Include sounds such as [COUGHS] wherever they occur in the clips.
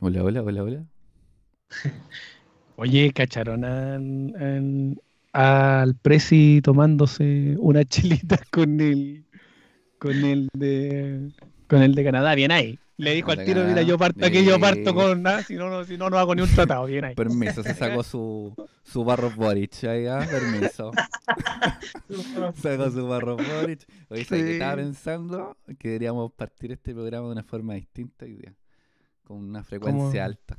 Hola, hola, hola, hola. [LAUGHS] Oye, cacharon al, al, al Prezi tomándose una chelita [LAUGHS] con el con el de con el de Canadá, bien ahí. Le dijo al tiro, mira, yo parto aquí, yo parto con nada, si no, no, si no, no hago ni un tratado, bien ahí. Permiso, se sacó su, su barro Boric ahí, ¿ah? Permiso. [LAUGHS] Sacó su barro Boric. Oye, ¿sabes qué Sí. estaba pensando? Que deberíamos partir este programa de una forma distinta hoy día. Con una frecuencia ¿Cómo? alta.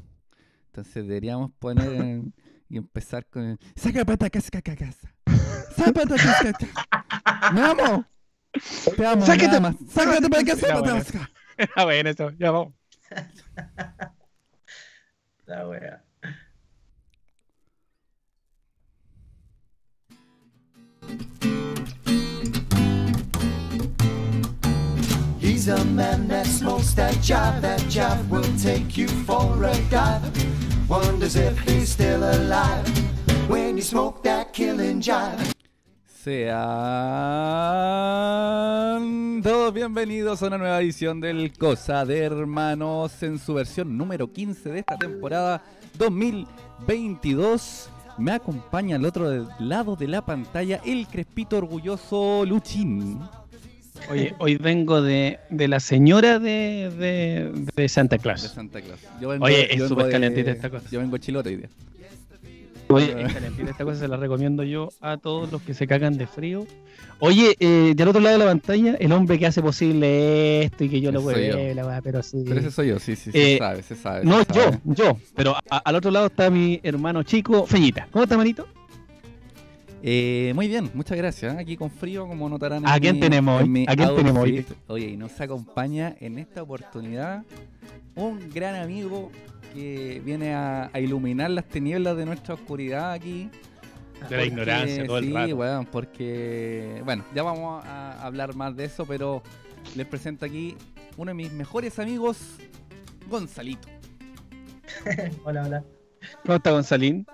Entonces deberíamos poner en- y empezar con el. ¡Saca pata casa caca casa! ¡Saca pata casa caca! ¡Me amo! ¡Te amo! Nada más. ¡Sácate para casa pata! Ah, bueno, eso, ya vamos. La wea. He's a man that smokes that jive. That jive will take you for a dive. Wonders if he's still alive when you smoke that killing jive. Sean todos bienvenidos a una nueva edición del Cosa de Hermanos en su versión número 15 de esta temporada 2022. Me acompaña al otro lado de la pantalla el crespito orgulloso Luchín. Oye, hoy vengo de, de la señora de, de, de Santa de Claus. Santa Claus. Yo vengo- Oye, yo es súper calentita esta cosa. Yo vengo chilote hoy día. Oye, es calentita esta cosa, se la recomiendo yo a todos los que se cagan de frío. Oye, eh, del otro lado de la pantalla, el hombre que hace posible esto y que yo lo yo. hueve, la pero sí. Pero ese soy yo, sí, sí, sí, Eh, se sabe, se sabe. No, se yo, sabe. yo. Pero a- al otro lado está mi hermano chico, Fellita. ¿Cómo está, manito? Eh, muy bien, muchas gracias. Aquí con frío, como notarán. ¿A quién mi- tenemos en hoy? ¿A quién tenemos hoy? Oye, y nos acompaña en esta oportunidad un gran amigo que viene a, a iluminar las tinieblas de nuestra oscuridad aquí. De la ignorancia todo el sí, rato. weón, porque, bueno, ya vamos a hablar más de eso, pero les presento aquí uno de mis mejores amigos, Gonzalito. [LAUGHS] Hola, hola. ¿Cómo está, Gonzalín?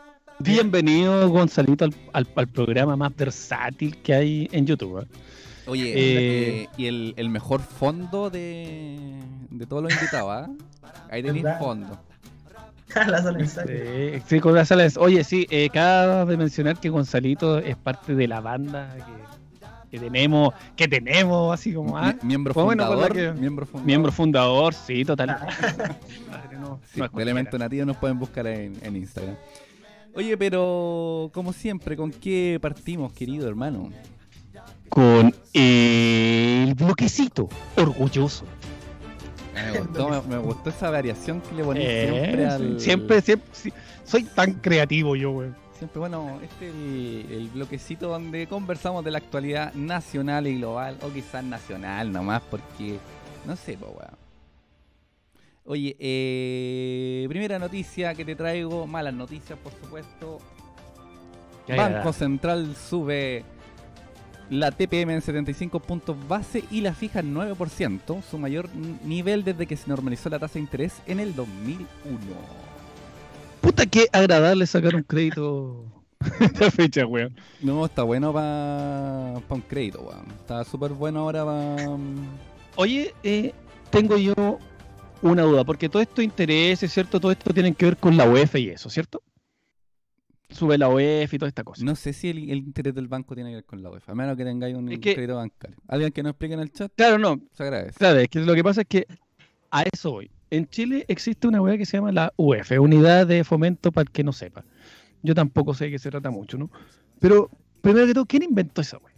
Bienvenido, Gonzalito, al, al- al programa más versátil que hay en YouTube. ¿eh? Oye, Eh, eh, y el, el mejor fondo de, de todos los invitados, ¿ah? Ahí tenéis fondo. [LAUGHS] la sala de. Sí, sí, con las salas. Oye, sí, eh, acabas de mencionar que Gonzalito es parte de la banda que, que tenemos, que tenemos, así como, ah, Mi- miembro pues bueno, fundador. ¿verdad que- miembro fundador. miembro fundador, sí, total. [LAUGHS] Madre, no, Sí, no es de Elemento. Nativo nos pueden buscar en, en Instagram. Oye, pero como siempre, ¿con qué partimos, querido hermano? Con el bloquecito orgulloso. Me gustó, me, me gustó esa variación que le ponís Eh, siempre al... siempre, siempre, sí, soy tan creativo yo, güey. Siempre, bueno, este es el, el bloquecito donde conversamos de la actualidad nacional y global, o quizás nacional nomás, porque no sé, po, weón. Oye, eh, primera noticia que te traigo, malas noticias, por supuesto. Banco. Central sube la TPM en 75 puntos base y la fija en 9%, su mayor nivel desde que se normalizó la tasa de interés en el 2001. Puta, qué agradable sacar un crédito [LAUGHS] esta fecha, weón. No, está bueno para un crédito, weón. Está súper bueno ahora para... Oye, eh, tengo yo una duda, porque todo esto intereses, ¿cierto? Todo esto tiene que ver con la UEF y eso, ¿cierto? Sube la UEF y toda esta cosa. No sé si el, el interés del banco tiene que ver con la UEFA, a menos que tengáis un Es que- crédito bancario. ¿Alguien que nos explique en el chat? Claro, no. Se agradece. Claro, es que lo que pasa es que a eso voy. En Chile existe una weá que se llama la UEF, Unidad de Fomento para el que no sepa. Yo tampoco sé de qué se trata mucho, ¿no? Pero, primero que todo, ¿quién inventó esa weá?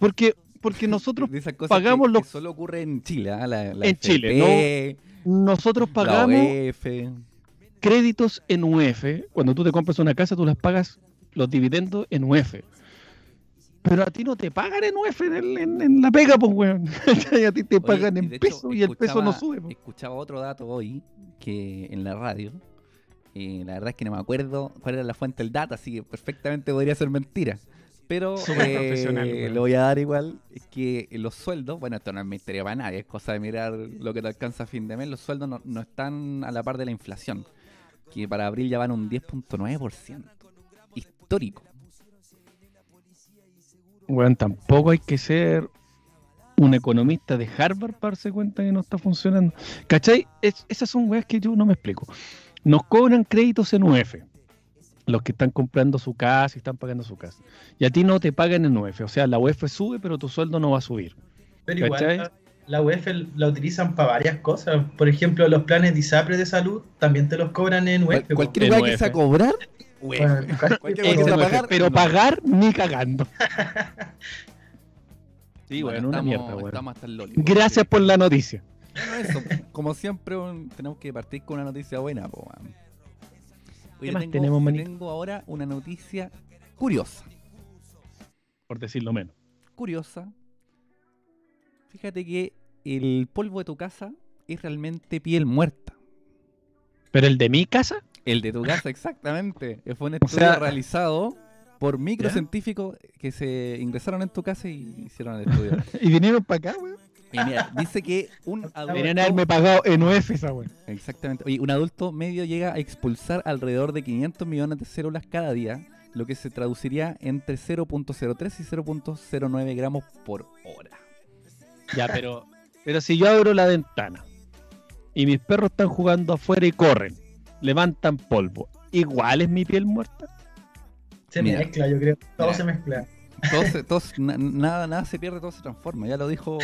Porque, porque [LAUGHS] nosotros pagamos que, los- que solo ocurre en Chile, la, la En Chile, nosotros pagamos créditos en UEF. Cuando tú te compras una casa, tú las pagas los dividendos en UEF. Pero a ti no te pagan en UEF en, el- en- en la pega, pues, weón. [LAUGHS] A ti te Oye, pagan en hecho, peso y el peso no sube. pues. Escuchaba otro dato hoy que en la radio. eh, la verdad es que no me acuerdo cuál era la fuente del dato, así que perfectamente podría ser mentira. Pero eh, lo voy a dar igual. Es que los sueldos, bueno, esto no es misterio para nadie, es cosa de mirar lo que te alcanza a fin de mes. Los sueldos no, no están a la par de la inflación, que para abril ya van un 10.9%. Histórico. Weón, tampoco hay que ser un economista de Harvard para darse cuenta que no está funcionando. ¿Cachai? Es- esas son weas que yo no me explico. Nos cobran créditos en UF. Los que están comprando su casa y están pagando su casa. Y a ti no te pagan en UF. O sea, la UF sube, pero tu sueldo no va a subir. Pero igual ¿Cachai? la, la UEF la utilizan para varias cosas. Por ejemplo, los planes de ISAPRE de salud también te los cobran en UEF. [LAUGHS] cualquier weá que sea cobrar, Bueno, cualquier weá que sea es- pagar, pero no. pagar ni cagando. Sí, Bueno, bueno, una estamos- mierda, estamos hasta el loli, Gracias por la noticia. Bueno, eso, como siempre, un- tenemos que partir con una noticia buena, po, weón. Oye, ¿Qué más tengo, tenemos, manito? tengo ahora una noticia curiosa. Por decirlo menos. Curiosa. Fíjate que el polvo de tu casa es realmente piel muerta. Pero el de mi casa, El de tu casa, exactamente. Fue un O estudio sea- realizado por microcientíficos que se ingresaron en tu casa y hicieron el estudio. [LAUGHS] y vinieron para acá, weón. Y mira, dice que un Deberían adulto, haberme pagado en UF esa weón. exactamente, oye, un adulto medio llega a expulsar alrededor de 500 millones de células cada día, lo que se traduciría entre 0.03 y 0.09 gramos por hora. Ya, pero, pero si yo abro la ventana y mis perros están jugando afuera y corren, levantan polvo, ¿igual es mi piel muerta? se Mira. mezcla, yo creo. Todo Mira. se mezcla. Todo se- todo na- nada, nada se pierde, todo se transforma. Ya lo dijo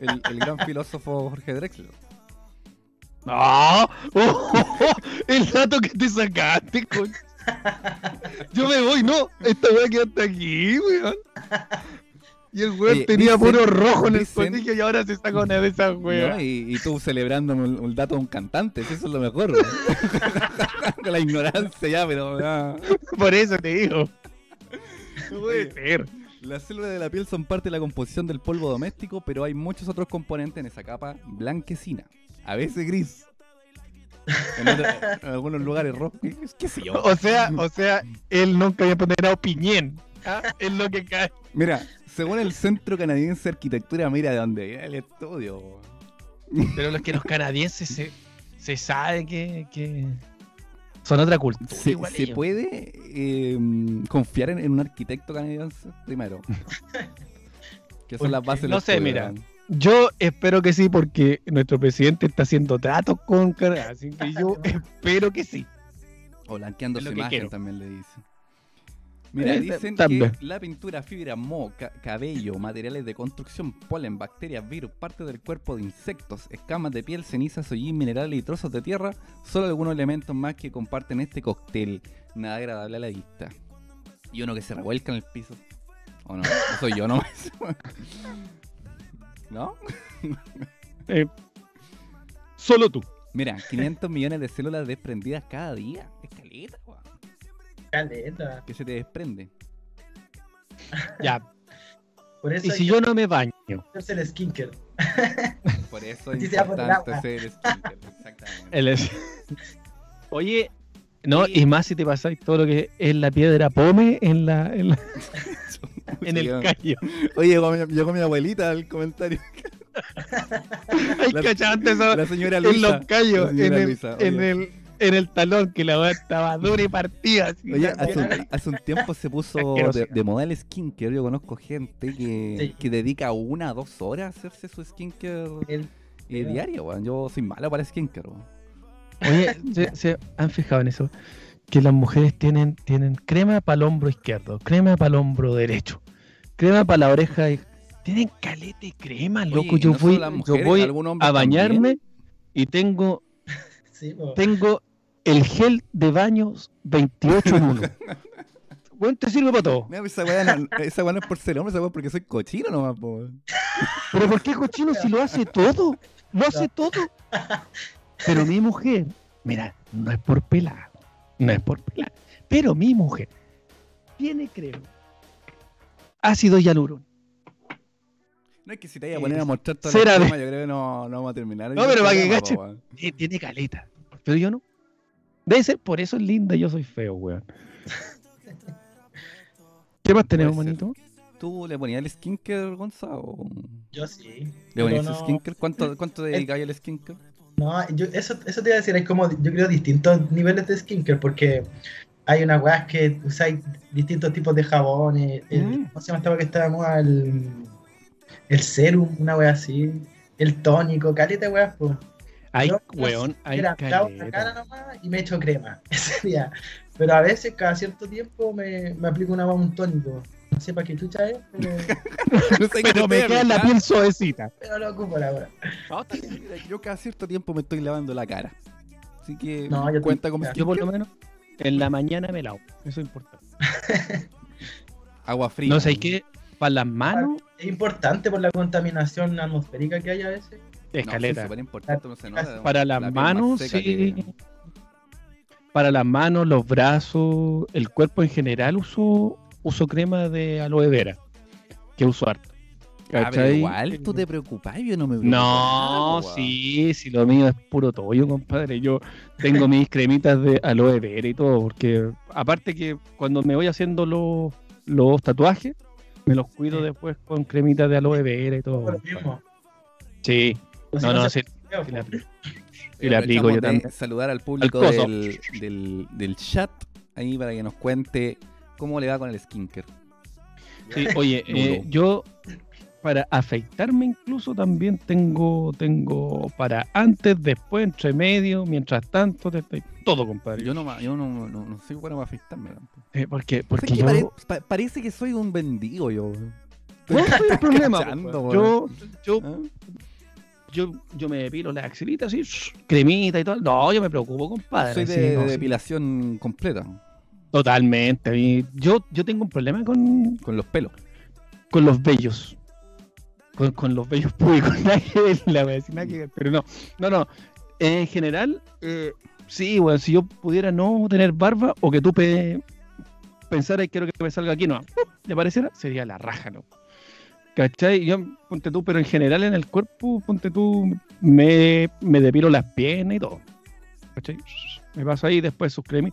el, el gran filósofo Jorge Drexler. ¡No! [LAUGHS] el dato que te sacaste, coño. Yo me voy, no. Esta weá queda hasta aquí, weón. Y el weón Oye, tenía dicen- puro rojo en el dicen- colegio y ahora se saca una de esas ¿no? weas. Y, y tú celebrando un, un dato de un cantante, si eso es lo mejor. [LAUGHS] Con la ignorancia ya, pero ya. Por eso te digo. No puede ser. Las células de la piel son parte de la composición del polvo doméstico, pero hay muchos otros componentes en esa capa blanquecina, a veces gris. En, otra- [LAUGHS] en algunos lugares rojo, qué, qué sé yo. O sea, o sea, él nunca había ponderado piñén. ¿ah? Es lo que cae. Mira, según el Centro Canadiense de Arquitectura, mira de dónde viene el estudio. Pero los que los canadienses se, se sabe que, que son otra cultura. ¿Se, igual se puede eh, confiar en, en un arquitecto canadiense primero? [LAUGHS] que son las ¿Por bases No sé, estudio, mira. Yo espero que sí, porque nuestro presidente está haciendo tratos con Canadá, así que yo [LAUGHS] espero que sí. O blanqueando Es su lo que imagen quiero. también le dice. Mira, Eh, dicen que la pintura, fibra, moho, ca- cabello, materiales de construcción, polen, bacterias, virus, parte del cuerpo de insectos, escamas de piel, cenizas, hollín, minerales y trozos de tierra son algunos elementos más que comparten este cóctel. Nada agradable a la vista. Y uno que se revuelca en el piso. ¿O no? ¿No soy yo nomás? [LAUGHS] ¿No? Eh, solo tú. Mira, 500 millones de células desprendidas cada día. Es caleta. Que se te desprende. [LAUGHS] Ya. Por eso Y si yo no me baño, hacerse el skincare. [LAUGHS] Por eso [LAUGHS] es el importante agua. hacer skincare, exactamente. es- Oye, no, y más si te pasáis todo lo que es la piedra pome en la, en, la- en el callo. Oye, llegó mi, abuelita al comentario. Ay, La- cachante eso. La señora En Luisa. los callos, en el, Luisa, en el, en el talón, que la weá estaba dura y partida. así. Oye, hace un, hace un tiempo se puso [LAUGHS] de, de moda el skincare. Yo conozco gente que, Sí. que dedica una o dos horas a hacerse su skincare El- eh, diario, weón. Yo soy malo para skincare, weón. Oye, ¿se, se han fijado en eso? Que las mujeres tienen, tienen crema para el hombro izquierdo, crema para el hombro derecho, crema para la oreja. y- Tienen caleta y crema, loco. yo no voy, las yo mujeres, voy a bañarme también. y tengo, Sí, tengo el gel de baños 28 en 1. [LAUGHS] Bueno, te sirve para todo. Mira, esa weá no, esa weá no es por ser hombre, esa weá es porque soy cochino nomás, po. Pero ¿por qué cochino si lo hace todo? Lo hace todo. Pero mi mujer, mira, no es por pelar, no es por pelar, pero mi mujer tiene crema, ácido hialurónico. No es que si te vayas a poner a mostrar la de- crema, yo creo que no, no vamos a terminar. No, el pero para que weón. Eh, tiene caleta, pero yo no. Debe ser por eso es linda y yo soy feo, weón. ¿Qué más tenemos, manito? ¿Tú le ponías el skincare, Gonzalo? Yo sí. ¿Le ponías no- el skincare? ¿Cuánto, cuánto dedicabas al skincare? No, yo, eso, eso te iba a decir, hay como, yo creo, distintos niveles de skincare, porque hay unas weas que usáis distintos tipos de jabones. el- Mm. ¿Cómo se llama esta que está de moda? El, el serum, una wea así, el tónico, caleta, weas, pues. Ay, Yo, weón, hay cara nomás y me echo crema. [LAUGHS] Ese día. Pero a veces, cada cierto tiempo, me, me aplico una un tónico. No sé para qué chucha es, pero, [LAUGHS] No sé Pero me queda la piel suavecita. pero lo ocupo la mira, Yo cada cierto tiempo me estoy lavando la cara. Así que No, yo cuenta te- como. Yo por lo menos en la mañana me lavo. Eso es importante. [LAUGHS] agua fría. No sé qué. Para las manos, Es importante por la contaminación atmosférica que hay a veces. Escaleta. súper importante, no se nota. para La las más manos, sí. que- Para las manos, los brazos, el cuerpo en general uso, uso crema de aloe vera. Que uso harto. Ah, pero ¿Cachai? igual tú te preocupas, yo no me preocupo. No, nada, sí, si lo mío es puro toyo, compadre. Yo tengo mis [LAUGHS] cremitas de aloe vera y todo, porque aparte que cuando me voy haciendo los, los tatuajes, me los cuido Sí. después con cremitas de aloe vera y todo. Por si no, no, sí, sí la aplico. Y Y le aplico yo también. Saludar al público Al del, del, del chat ahí para que nos cuente cómo le va con el skinker. Sí, oye, eh, yo para afeitarme incluso también tengo, tengo para antes, después, entre medio, mientras tanto, te- todo, compadre. Yo no, yo no, no, no soy bueno para afeitarme. tampoco. Eh, porque ¿Sabes porque qué? yo, Pare- pa- parece que soy un bendigo yo. ¿Cuál es el problema? cachando, pues, yo, yo, ¿Ah? Yo, yo me depilo la axilita así, cremita y todo. No, yo me preocupo, compadre. Soy sí, de, no, de sí. depilación completa, Totalmente. yo, yo tengo un problema con, con los pelos. con los vellos. Con, con los vellos públicos. Que la voy a decir, nada que ver, pero no. No, no. En general, eh, sí, bueno, si yo pudiera no tener barba o que tú pe pensara y quiero que me salga aquí, no. ¿Le pareciera? Sería la raja, ¿no? ¿Cachai? Yo, ponte tú, pero en general en el cuerpo, ponte tú, me, me depilo las piernas y todo. ¿Cachai? Me paso ahí después sus cremis.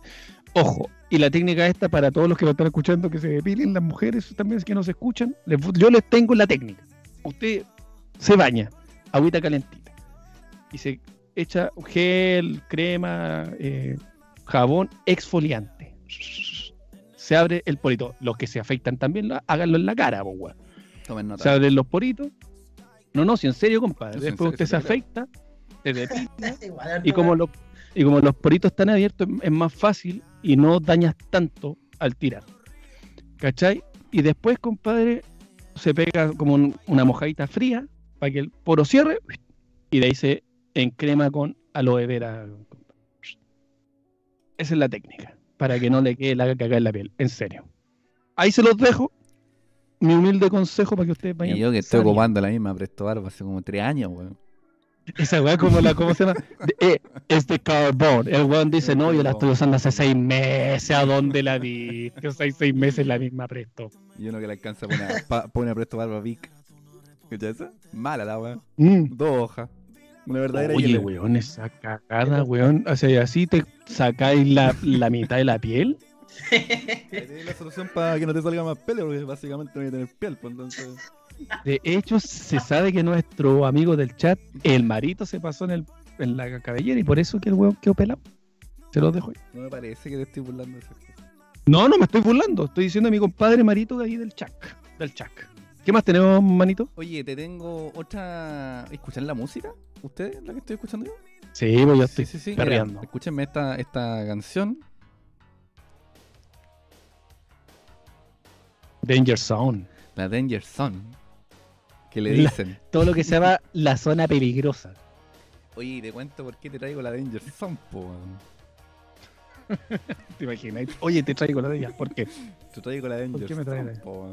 Ojo, y la técnica esta para todos los que lo están escuchando, que se depilen, las mujeres también que nos escuchan, yo les tengo la técnica. Usted se baña, agüita calentita, y se echa gel, crema, eh, jabón exfoliante. Se abre el porito. Los que se afeitan también, lo- háganlo en la cara, weón. Tomen nota. Se abren los poritos. No, no, si en serio, compadre. No, Después serio, usted se afeita, se [LAUGHS] depila, y como, los, y como los poritos están abiertos, es más fácil y no dañas tanto al tirar. ¿Cachai? Y después, compadre, se pega como un- una mojadita fría para que el poro cierre y de ahí se encrema con aloe vera. compadre. Esa es la técnica, para que no le quede la caca en la piel, en serio. Ahí se los dejo. Mi humilde consejo para que ustedes vayan. Y yo que estoy sabiendo. ocupando la misma Presto Barba hace como tres años, weón. Esa weá como la, ¿cómo se llama? [LAUGHS] De- eh, es de carbón. El weón dice, no, yo la estoy usando hace seis meses. ¿A dónde la vi? Yo [LAUGHS] seis, seis meses la misma presto. Y uno que le alcanza una, pa- por una Presto Barba Vic. ¿Escuchas eso? Mala la weón. Mm. Dos hojas. Una verdadera Oye, weón, esa cagada, weón. O sea, así te sacáis la, la mitad de la piel. Es la solución para que no te salga más pelo, porque básicamente no voy a tener piel, pues entonces. De hecho, se sabe que nuestro amigo del chat, el marito, se pasó en, el, en la cabellera y por eso que el weón quedó pelado. Se los dejo ahí. No me parece que te estoy burlando de. No, no me estoy burlando. Estoy diciendo a mi compadre Marito de ahí del chat. Del chat. ¿Qué más tenemos, manito? Oye, te tengo otra. ¿Escuchan la música? ¿Ustedes la que estoy escuchando yo? Sí, pues yo estoy sí, sí, sí. perreando. Mira, escúchenme esta, esta canción. Danger Zone. La Danger Zone. Que le La- dicen. [LAUGHS] Todo lo que se llama la zona peligrosa. Oye, te cuento por qué te traigo la Danger Zone, po. [LAUGHS] ¿Te imaginas? Oye, te traigo la ella. ¿Por qué? Te traigo la Danger qué me Zone, po.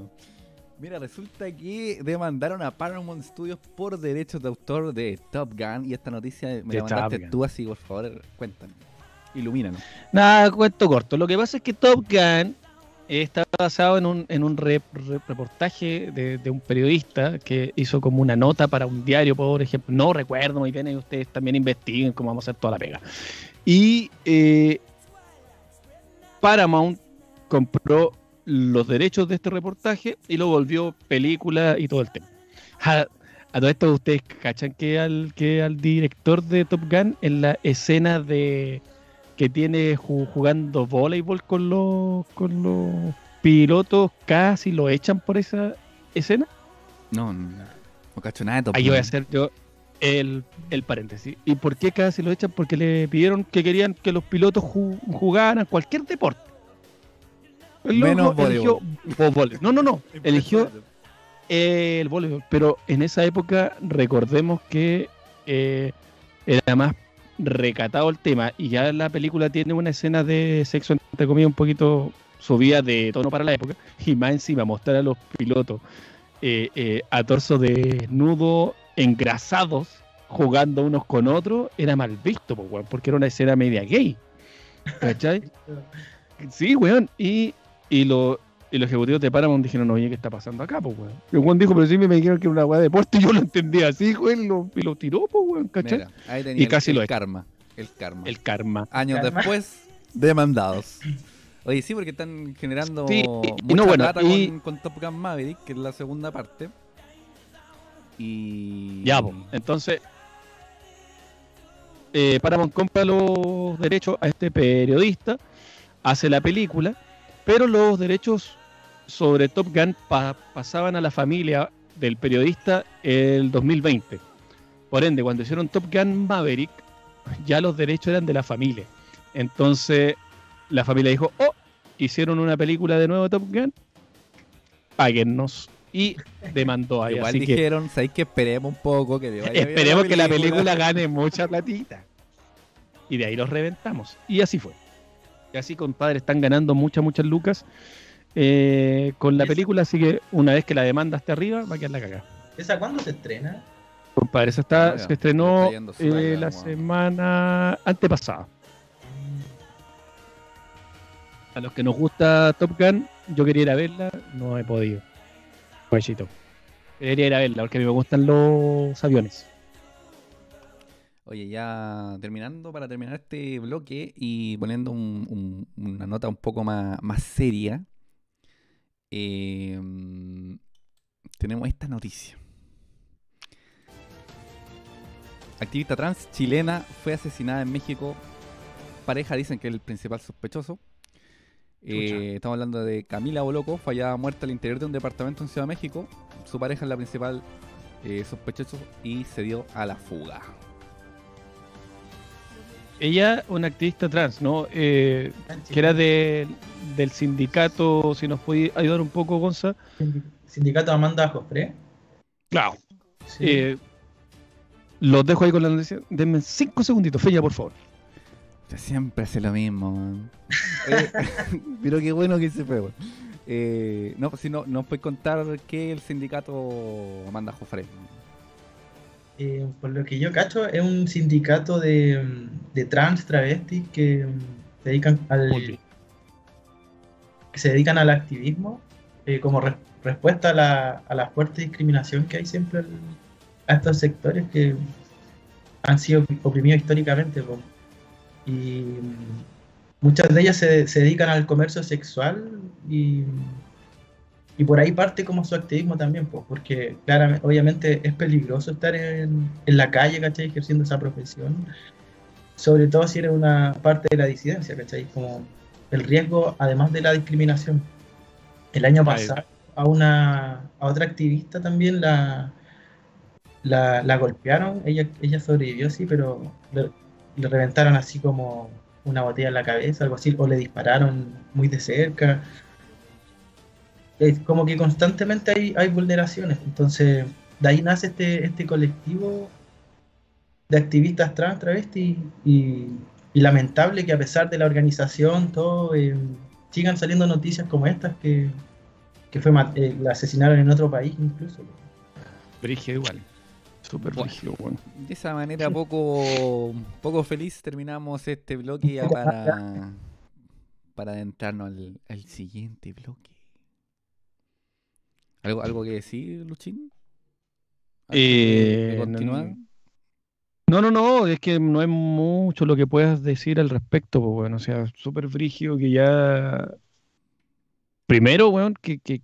Mira, resulta que demandaron a Paramount Studios por derechos de autor de Top Gun. Y esta noticia me De la mandaste tú, así por favor, cuéntame. Ilumínanos. Nada, cuento corto. Lo que pasa es que Top Gun está basado en un, reportaje de, un periodista que hizo como una nota para un diario, por ejemplo. No recuerdo muy bien, y ustedes también investiguen cómo vamos a hacer toda la pega. Y eh, Paramount compró los derechos de este reportaje y lo volvió película y todo el tema. A, a todo esto ustedes cachan que al director de Top Gun en la escena de que tiene ju- jugando voleibol con los con los pilotos casi lo echan por esa escena. No, no, no cacho nada Ahí voy a Gun. hacer yo el, el paréntesis. ¿Y por qué casi lo echan? Porque le pidieron que querían que los pilotos ju- jugaran cualquier deporte. El Menos eligió o vole- No, no, no. Eligió eh, el voleibol. Pero en esa época, recordemos que eh, era más recatado el tema. Y ya la película tiene una escena de sexo, entre comillas, un poquito subida de tono para la época. Y más encima, mostrar a los pilotos eh, eh, a torso desnudo, engrasados, jugando unos con otros, era mal visto, porque era una escena media gay. ¿Cachai? [LAUGHS] Sí, weón. Y, y, lo- y los ejecutivos de Paramount dijeron, oye, ¿qué está pasando acá, pues, weón? Y weón dijo, pero sí me dijeron que era una weá de deporte, y yo lo entendí así, weón, y lo, y lo tiró, pues, weón, ¿cachai? Mira, ahí tenía Y el- casi el, lo es. karma. El karma. El karma. Años Karma. después, demandados. Oye, sí, porque están generando Sí, y- y mucha no, bueno, plata y- con, con Top Gun Maverick, que es la segunda parte. Y. Ya, pues, entonces... eh, Paramount compra los derechos a este periodista, hace la película, pero los derechos sobre Top Gun pa- pasaban a la familia del periodista el 2020. Por ende, cuando hicieron Top Gun Maverick, ya los derechos eran de la familia. Entonces, la familia dijo, oh, hicieron una película de nuevo Top Gun, páguennos. Y demandó ahí. Igual Así que dijeron, ¿sabéis que esperemos un poco? Que le vaya bien esperemos que la película [LAUGHS] gane mucha platita. Y de ahí los reventamos. Y así fue. Y así, compadre, están ganando muchas, muchas lucas eh, con la película. Así que una vez que la demanda esté arriba, va a quedar la cagada. ¿Esa cuándo se estrena? Compadre, esa está, Ah, se estrenó Está eh, la weón. semana antepasada. A los que nos gusta Top Gun, yo quería ir a verla, no he podido. Guachito. Quería ir a verla porque a mí me gustan los aviones. Oye, ya terminando, para terminar este bloque y poniendo un- un- una nota un poco más, más seria, eh, tenemos esta noticia. Activista trans chilena fue asesinada en México. Pareja dicen que es el principal sospechoso. Eh, estamos hablando de Camila Boloco, fallada muerta al interior de un departamento en Ciudad de México. Su pareja es la principal eh, sospechoso y se dio a la fuga. Ella, una activista trans, ¿no? Eh, que era de- del sindicato, si nos puede ayudar un poco, Gonza. Sindicato Amanda Jofre. Claro. Sí. Eh, los dejo ahí con la noticia. Denme cinco segunditos, Feña, por favor. Usted siempre hace lo mismo, man. [LAUGHS] Eh, [LAUGHS] pero qué bueno que se fue, weón. Eh, no, pues si no, nos puede contar qué el sindicato Amanda Jofre. Eh, por lo que yo cacho, es un sindicato de, mm, de trans travestis que mm, se dedican al, que se dedican al activismo eh, como re- respuesta a la, a la fuerte discriminación que hay siempre al- a estos sectores que han sido oprimidos históricamente. Y mm, muchas de ellas se, se dedican al comercio sexual y, y por ahí parte como su activismo también, po, porque claramente, obviamente es peligroso estar en, en la calle, ¿cachai? Ejerciendo esa profesión, sobre todo si eres una parte de la disidencia, ¿cachai? Como el riesgo, además de la discriminación. El año pasado a una a otra activista también la la, la golpearon, ella, ella sobrevivió sí, pero le, le reventaron así como una botella en la cabeza, algo así, o le dispararon muy de cerca. Es como que constantemente hay, hay vulneraciones. Entonces, de ahí nace este, este colectivo de activistas trans, travestis, y, y lamentable que a pesar de la organización, todo, eh, sigan saliendo noticias como estas que, que fue eh, la asesinaron en otro país incluso. Brígido igual. Súper Bueno. weón. De esa manera poco, poco feliz terminamos este bloque ya para, para adentrarnos al, al siguiente bloque. ¿Algo, ¿Algo que decir, Luchín? Eh, continuar? no- No, no, es que no es mucho lo que puedas decir al respecto, pues, bueno, o sea, súper frígido que ya... Primero, weón, que, que,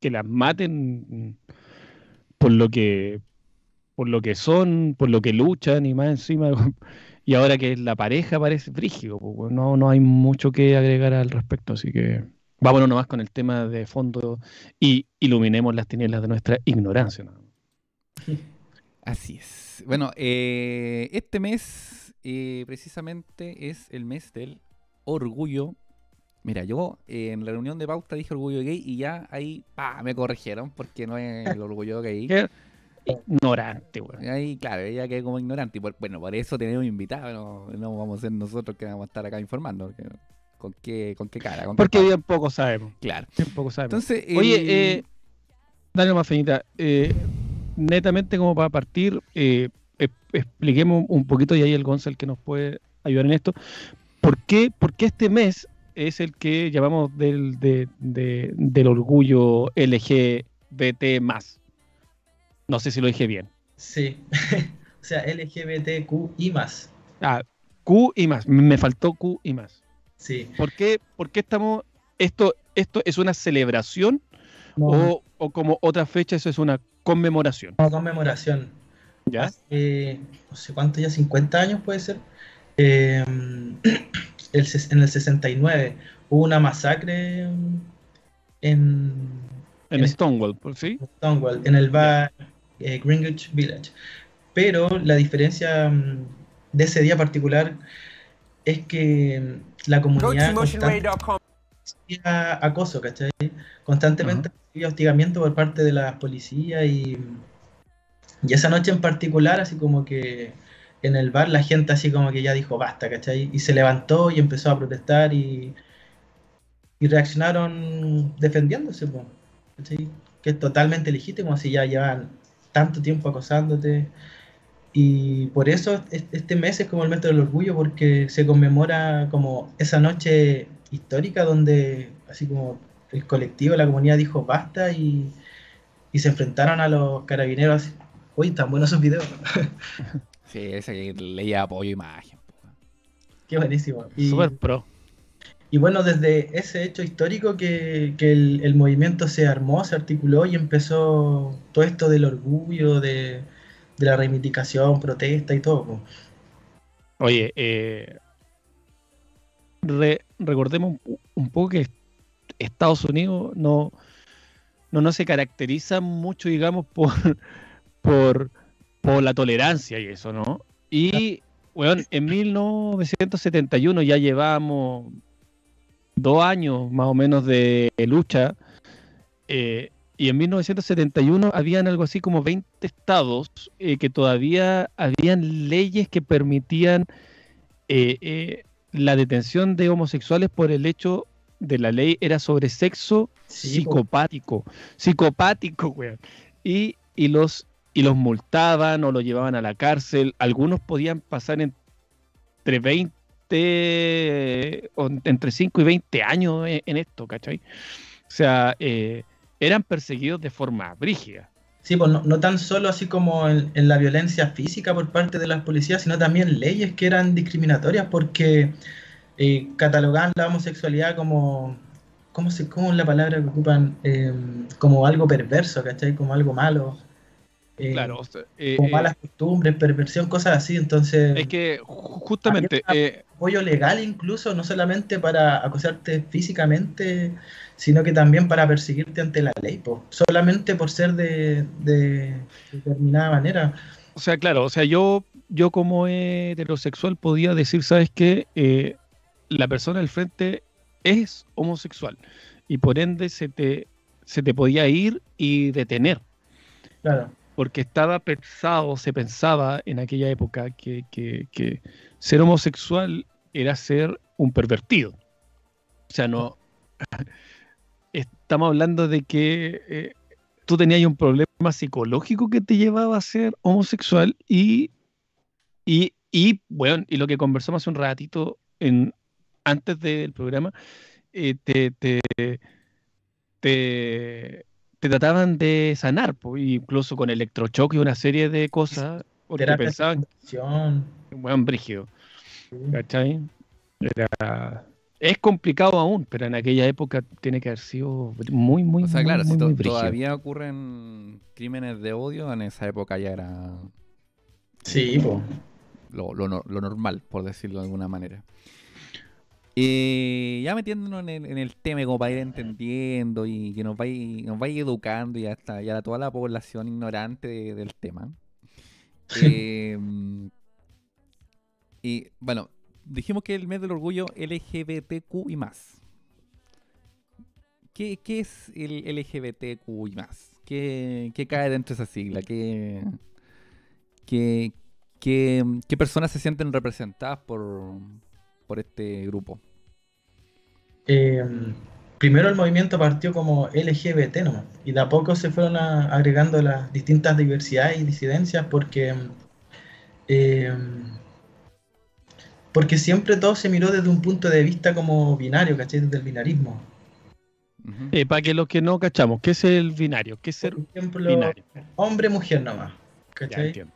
que las maten por lo que, por lo que son, por lo que luchan y más encima, y ahora que la pareja parece frígido, pues, no, no hay mucho que agregar al respecto, así que Vámonos nomás con el tema de fondo y iluminemos las tinieblas de nuestra ignorancia. ¿no? Así es. Bueno, eh, este mes eh, precisamente es el mes del orgullo. Mira, yo eh, en la reunión de pauta dije orgullo gay y ya ahí pa, me corrigieron porque no es el orgullo gay. [LAUGHS] Ignorante, weón. Ahí, claro, ya quedé como ignorante. Y por- bueno, por eso tenemos invitados. No, no vamos a ser nosotros que vamos a estar acá informando. porque ¿Con qué, con qué cara? ¿Con qué Porque bien poco sabemos. Claro. Bien poco sabemos. Entonces, Oye, eh, dale más feñita. Eh, netamente como para partir, eh, expliquemos un poquito y ahí el Gonzalo que nos puede ayudar en esto. ¿Por qué, por qué este mes es el que llamamos del, de- de- del orgullo LGBT No sé si lo dije bien. Sí. [LAUGHS] o sea, LGBTQ y más. Ah, Q y más. Me faltó Q y más. Sí. ¿Por qué, por qué estamos... Esto, esto es una celebración No, o, o como otra fecha eso es una conmemoración? no, conmemoración. ¿Ya? Hace, no sé cuánto ya, 50 años puede ser. Eh, [CLEARS THROAT] el en el 69 hubo una masacre en, En En- Stonewall, ¿por ¿sí? Stonewall, en el bar eh, Greenwich Village. Pero la diferencia mm, de ese día particular es que la comunidad recibía acoso, ¿cachai? Constantemente recibía hostigamiento por parte de la policía y, y esa noche en particular, así como que en el bar la gente así como que ya dijo basta, ¿cachai? Y se levantó y empezó a protestar y, y reaccionaron defendiéndose, ¿cachai? Que es totalmente legítimo si ya llevan tanto tiempo acosándote. Y por eso es- este mes es como el mes del orgullo, porque se conmemora como esa noche histórica donde así como el colectivo, la comunidad dijo basta y, y se enfrentaron a los carabineros. así, Uy, tan buenos esos videos. [LAUGHS] Sí, ese que leía apoyo imagen. po. Qué buenísimo. Y, Super pro. y bueno, desde ese hecho histórico que, que el, el movimiento se armó, se articuló y empezó todo esto del orgullo, de, la reivindicación, protesta y todo. Oye, eh, re- recordemos un, un poco que Estados Unidos no, no, no se caracteriza mucho, digamos, por, [LAUGHS] por, por la tolerancia y eso, ¿no? Y, bueno, en 1971 ya llevamos dos años más o menos de lucha. eh, y en 1971 habían algo así como 20 estados eh, que todavía habían leyes que permitían eh, eh, la detención de homosexuales por el hecho de la ley era sobre sexo Sí, psicopático. Psicopático, weón. Y, y los y los multaban o los llevaban a la cárcel. Algunos podían pasar entre 20, o entre 5 y 20 años en, en esto, ¿cachai? O sea, eh, eran perseguidos de forma brígida. Sí, pues no, no tan solo así como en, en la violencia física por parte de las policías, sino también leyes que eran discriminatorias porque eh, catalogaban la homosexualidad como, ¿cómo, se, cómo es la palabra que ocupan? Eh, como algo perverso, ¿cachai? Como algo malo. Eh, Claro, o sea, eh, Como eh, malas costumbres, perversión, cosas así. Entonces, es que ju- justamente eh, apoyo legal incluso, no solamente para acosarte físicamente, sino que también para perseguirte ante la ley, po, solamente por ser de, de determinada manera. O sea, claro, o sea, yo, yo como heterosexual podía decir, ¿sabes qué? Eh, la persona del frente es homosexual y por ende se te, se te podía ir y detener, Claro, porque estaba pensado, se pensaba en aquella época que, que- que ser homosexual era ser un pervertido. O sea, no... Estamos hablando de que eh, tú tenías un problema psicológico que te llevaba a ser homosexual y, y, y, bueno, y lo que conversamos hace un ratito en, antes del programa, eh, te, te, te, te trataban de sanar, po, incluso con electrochoque y una serie de cosas, porque pensaban, bueno, brígido. ¿cachai? Era... Es complicado aún, pero en aquella época tiene que haber sido muy, muy, O sea, muy, claro, muy, si to- muy brígido. todavía ocurren crímenes de odio, en esa época ya era Sí, po. lo, lo nor- lo normal, por decirlo de alguna manera. Eh, ya metiéndonos en el, en el tema como para ir entendiendo y que nos vaya, nos vaya educando y hasta ya toda la población ignorante de- del tema. Eh, y bueno, dijimos que el mes del orgullo LGBTQ y más. ¿Qué, qué es el LGBTQ y más? ¿Qué, qué cae dentro de esa sigla? ¿Qué, qué, qué, personas se sienten representadas por, por este grupo? Eh, primero el movimiento partió como LGBT nomás, y de a poco se fueron agregando las distintas diversidades y disidencias porque, eh, porque siempre todo se miró desde un punto de vista como binario, ¿cachai? Desde el binarismo. Ujú. Eh, para que los que no cachamos, ¿qué es el binario? ¿Qué es ser Por ejemplo, binario? hombre-mujer nomás, ¿cachai?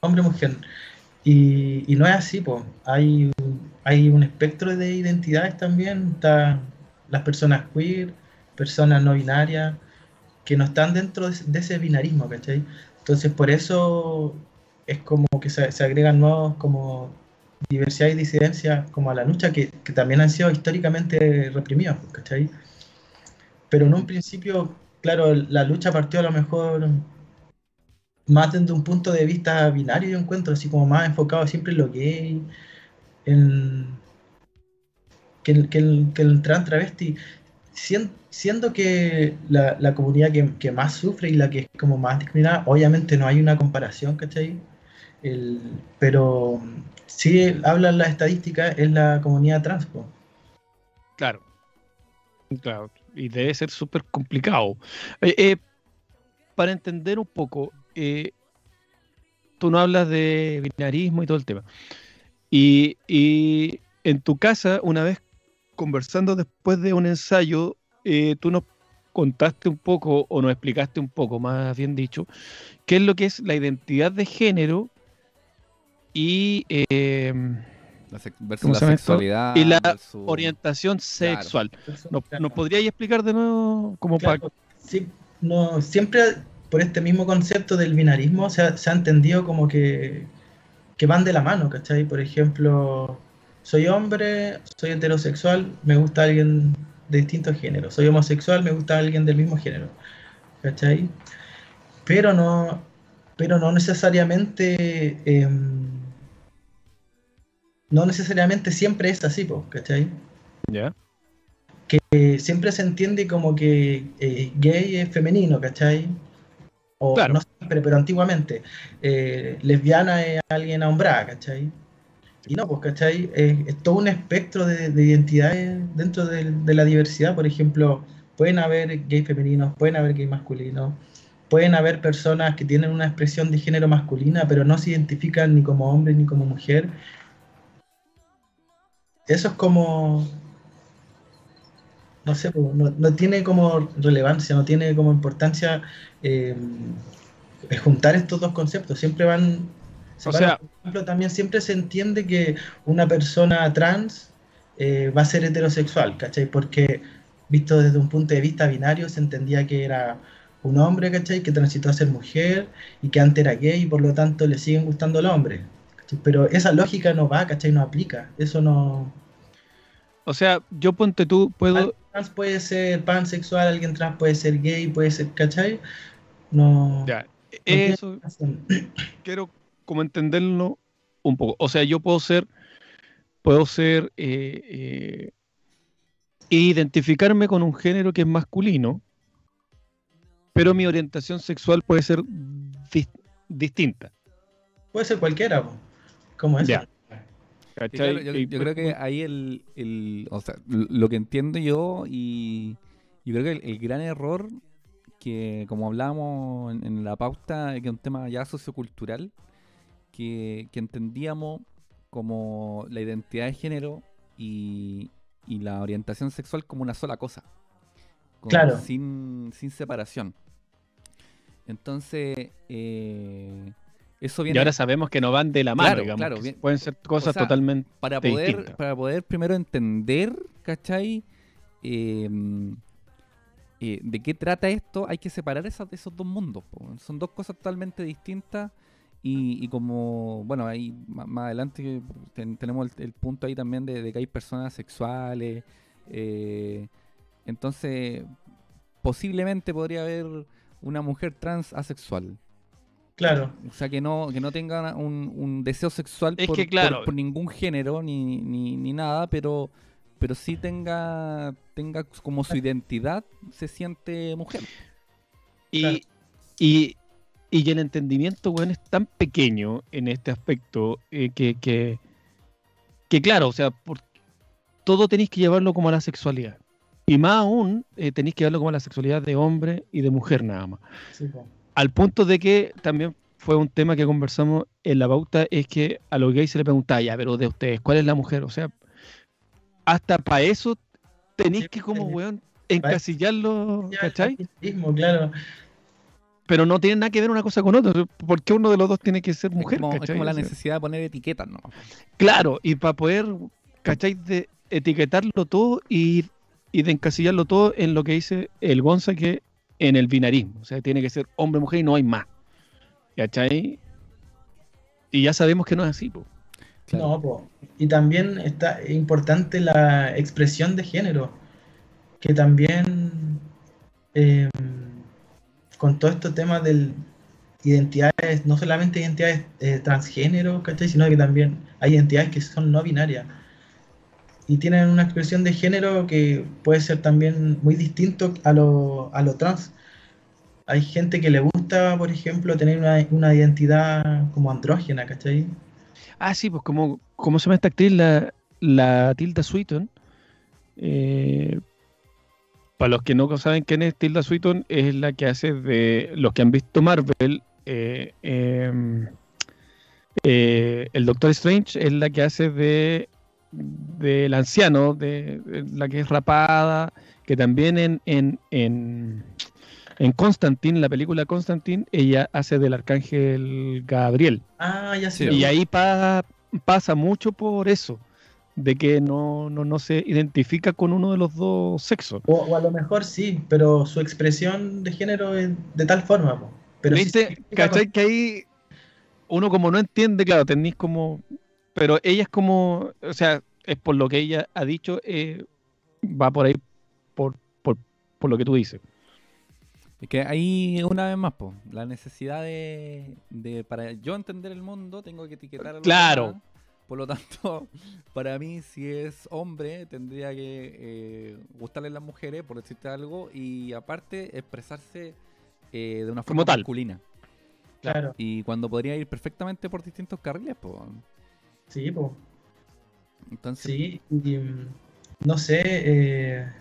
hombre-mujer. Y, y no es así, pues. Hay, hay un espectro de identidades también. Están las personas queer, personas no binarias, que no están dentro de, de ese binarismo, ¿cachai? Entonces, por eso es como que se, se agregan nuevos como diversidad y disidencia como a la lucha, que, que también han sido históricamente reprimidos, pues, ¿cachai? Pero en un principio, claro, la lucha partió a lo mejor más desde un punto de vista binario, yo encuentro, así como más enfocado siempre en lo gay, en que el, que el, que el trans travesti, sien- siendo que la, la comunidad que, que más sufre y la que es como más discriminada, obviamente no hay una comparación, ¿cachai? El- pero sí hablan las estadísticas, es la comunidad trans, po. Claro. Claro. Y debe ser súper complicado. Eh, eh, para entender un poco, eh, tú no hablas de binarismo y todo el tema. Y, en tu casa, una vez conversando después de un ensayo, tú nos contaste un poco, o nos explicaste un poco, más bien dicho, qué es lo que es la identidad de género y eh, La sex- versus ¿Cómo la se llama esto? sexualidad. Y la versus- orientación Claro. sexual. ¿Nos, Claro. nos podríais explicar de nuevo como Claro, para sí, no, siempre por este mismo concepto del binarismo se ha, se ha entendido como que, que van de la mano, ¿cachai? Por ejemplo, soy hombre, soy heterosexual, me gusta alguien de distintos géneros. Soy homosexual, me gusta alguien del mismo género, ¿cachai? Pero no, pero no necesariamente, em, no necesariamente siempre es así, po, ¿cachai? ¿Ya? Eh, siempre se entiende como que eh, gay es femenino, ¿cachai? O Claro. no siempre, pero antiguamente. Eh, lesbiana es alguien ahombrada, ¿cachai? Y no, pues, ¿cachai? Es, es todo un espectro de, de identidades dentro de, la diversidad. Por ejemplo, pueden haber gay femeninos, pueden haber gay masculinos, pueden haber personas que tienen una expresión de género masculina, pero no se identifican ni como hombre ni como mujer. Eso es como, no sé, no, no tiene como relevancia, no tiene como importancia eh, juntar estos dos conceptos. Siempre van. O separados. sea- por ejemplo, también siempre se entiende que una persona trans eh, va a ser heterosexual, ¿cachai? Porque visto desde un punto de vista binario se entendía que era un hombre, ¿cachai? Que transitó a ser mujer y que antes era gay y por lo tanto le siguen gustando los hombres. ¿Cachai? Pero esa lógica no va, ¿cachai? No aplica. Eso no. O sea, yo ponte tú, puedo. Alguien trans puede ser pansexual, alguien trans puede ser gay, puede ser, ¿cachai? No. Ya, no tiene eso razón. [COUGHS] quiero como entenderlo un poco. O sea, yo puedo ser, puedo ser, eh, eh, identificarme con un género que es masculino, pero mi orientación sexual puede ser dis- distinta. Puede ser cualquiera, po. Sí, ¿cachai? claro, yo, creo que ahí el, el- o sea, lo que entiendo yo y yo creo que el, el gran error que como hablábamos en, en la pauta, que es un tema ya sociocultural, que, que entendíamos como la identidad de género y, y la orientación sexual como una sola cosa. como Claro. Sin, sin separación. Entonces, eh, eso viene y ahora sabemos que no van de la mano, Claro, digamos. claro, que bien. pueden ser cosas O sea, totalmente. para de poder, para poder primero entender, ¿cachai? Eh, eh, ¿De qué trata esto? Hay que separar esas, esos dos mundos. po. Son dos cosas totalmente distintas Y, y como, bueno, ahí más, adelante ten- tenemos el, el punto ahí también de, de que hay personas sexuales. eh, entonces, posiblemente podría haber una mujer trans asexual. Claro, O sea, que no, que no tenga un, un deseo sexual Es por, que, claro. por- por ningún género ni, ni, ni nada, pero, pero sí tenga, tenga como su identidad, se siente mujer. Y, Claro. y, y el entendimiento, weón, es tan pequeño en este aspecto eh, que, que, que, claro, o sea, por, todo tenéis que llevarlo como a la sexualidad. Y más aún, eh, tenéis que llevarlo como a la sexualidad de hombre y de mujer nada más. sí, po. Al punto de que también fue un tema que conversamos en la pauta, es que a los gays se le preguntaba, ya, pero de ustedes, ¿cuál es la mujer? O sea, hasta para eso tenéis que como, weón, encasillarlo, ¿cachai? claro. pero no tiene nada que ver una cosa con otra. ¿Por qué uno de los dos tiene que ser Es mujer? como, es como la necesidad de poner etiquetas, ¿no? Claro, y para poder, ¿cachai? De etiquetarlo todo y, y de encasillarlo todo en lo que dice el Gonza, que en el binarismo. O sea, tiene que ser hombre, mujer y no hay más. ¿Cachai? Y ya sabemos que no es así, po. Claro. No, po. y también está importante la expresión de género, que también eh, con todo estos temas de identidades, no solamente identidades eh, transgénero, ¿cachai? sino que también hay identidades que son no binarias y tienen una expresión de género que puede ser también muy distinto a lo, a lo trans. Hay gente que le gusta, por ejemplo, tener una, una identidad como andrógena, ¿cachai? Ah, sí, pues como, como se llama esta actriz, la, Tilda Swinton. Eh, para los que no saben quién es Tilda Swinton, es la que hace de los que han visto Marvel. eh, em, eh, el Doctor Strange es la que hace de del anciano, de, la que es rapada, que también en, en, en Constantine, la película Constantine, ella hace del arcángel Gabriel. Ah, ya Sí. sé. Y ahí pa- pasa mucho por eso, de que no, no, no se identifica con uno de los dos sexos. O, o a lo mejor sí, pero su expresión de género es de tal forma. po. Pero ¿Viste? ¿Cachai? Que ahí uno como no entiende, claro, tenéis como... Pero ella es como, o sea, es por lo que ella ha dicho, eh, va por ahí, por, por, por lo que tú dices. Es que ahí, una vez más, po, la necesidad de, de- Para yo entender el mundo, tengo que etiquetar a los Claro. Por lo tanto, [LAUGHS] para mí, si es hombre, tendría que eh, gustarle las mujeres, por decirte algo, y aparte expresarse eh, de una forma Como tal. masculina. Claro, Y cuando podría ir perfectamente por distintos carriles, pues. sí, po. Entonces, sí. y, mm, no sé. Eh...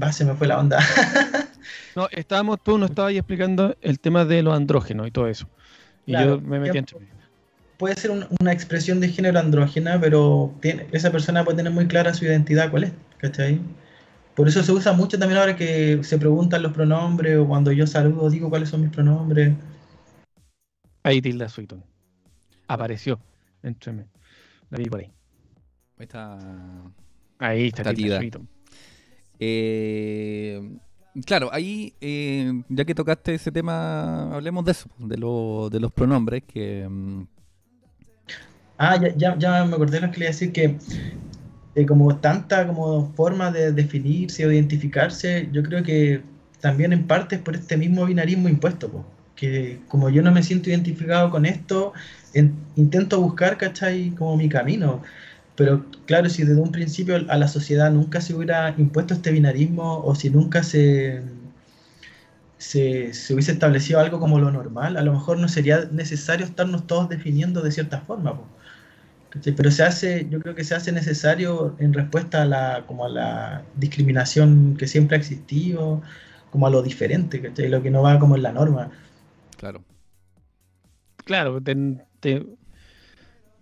Va, se me fue la onda. [LAUGHS] No, estábamos, tú nos estabas ahí explicando el tema de los andrógenos y todo eso. Y Claro, yo me metí entre puede ser un- una expresión de género andrógena, pero tiene- esa persona puede tener muy clara su identidad, cuál es, ¿cachai? Por eso se usa mucho también ahora que se preguntan los pronombres o cuando yo saludo digo cuáles son mis pronombres. Ahí Tilda Swinton. Apareció entre medio. La vi por ahí. ahí está. Ahí está Está Tilda. Swinton. Eh, claro, ahí, eh, ya que tocaste ese tema, hablemos de eso, de, lo- de los pronombres, que mm, Ah, ya, ya, me acordé lo que le iba decir que eh, como tanta como forma de definirse o identificarse, yo creo que también en parte es por este mismo binarismo impuesto, po. que como yo no me siento identificado con esto, en- intento buscar, ¿cachai? Como mi camino. Pero claro, si desde un principio a la sociedad nunca se hubiera impuesto este binarismo o si nunca se, se, se hubiese establecido algo como lo normal, a lo mejor no sería necesario estarnos todos definiendo de cierta forma. ¿Cachai? Pero se hace, yo creo que se hace necesario en respuesta a la, como a la discriminación que siempre ha existido, como a lo diferente, ¿cachai? Lo que no va como en la norma. claro. Claro, te-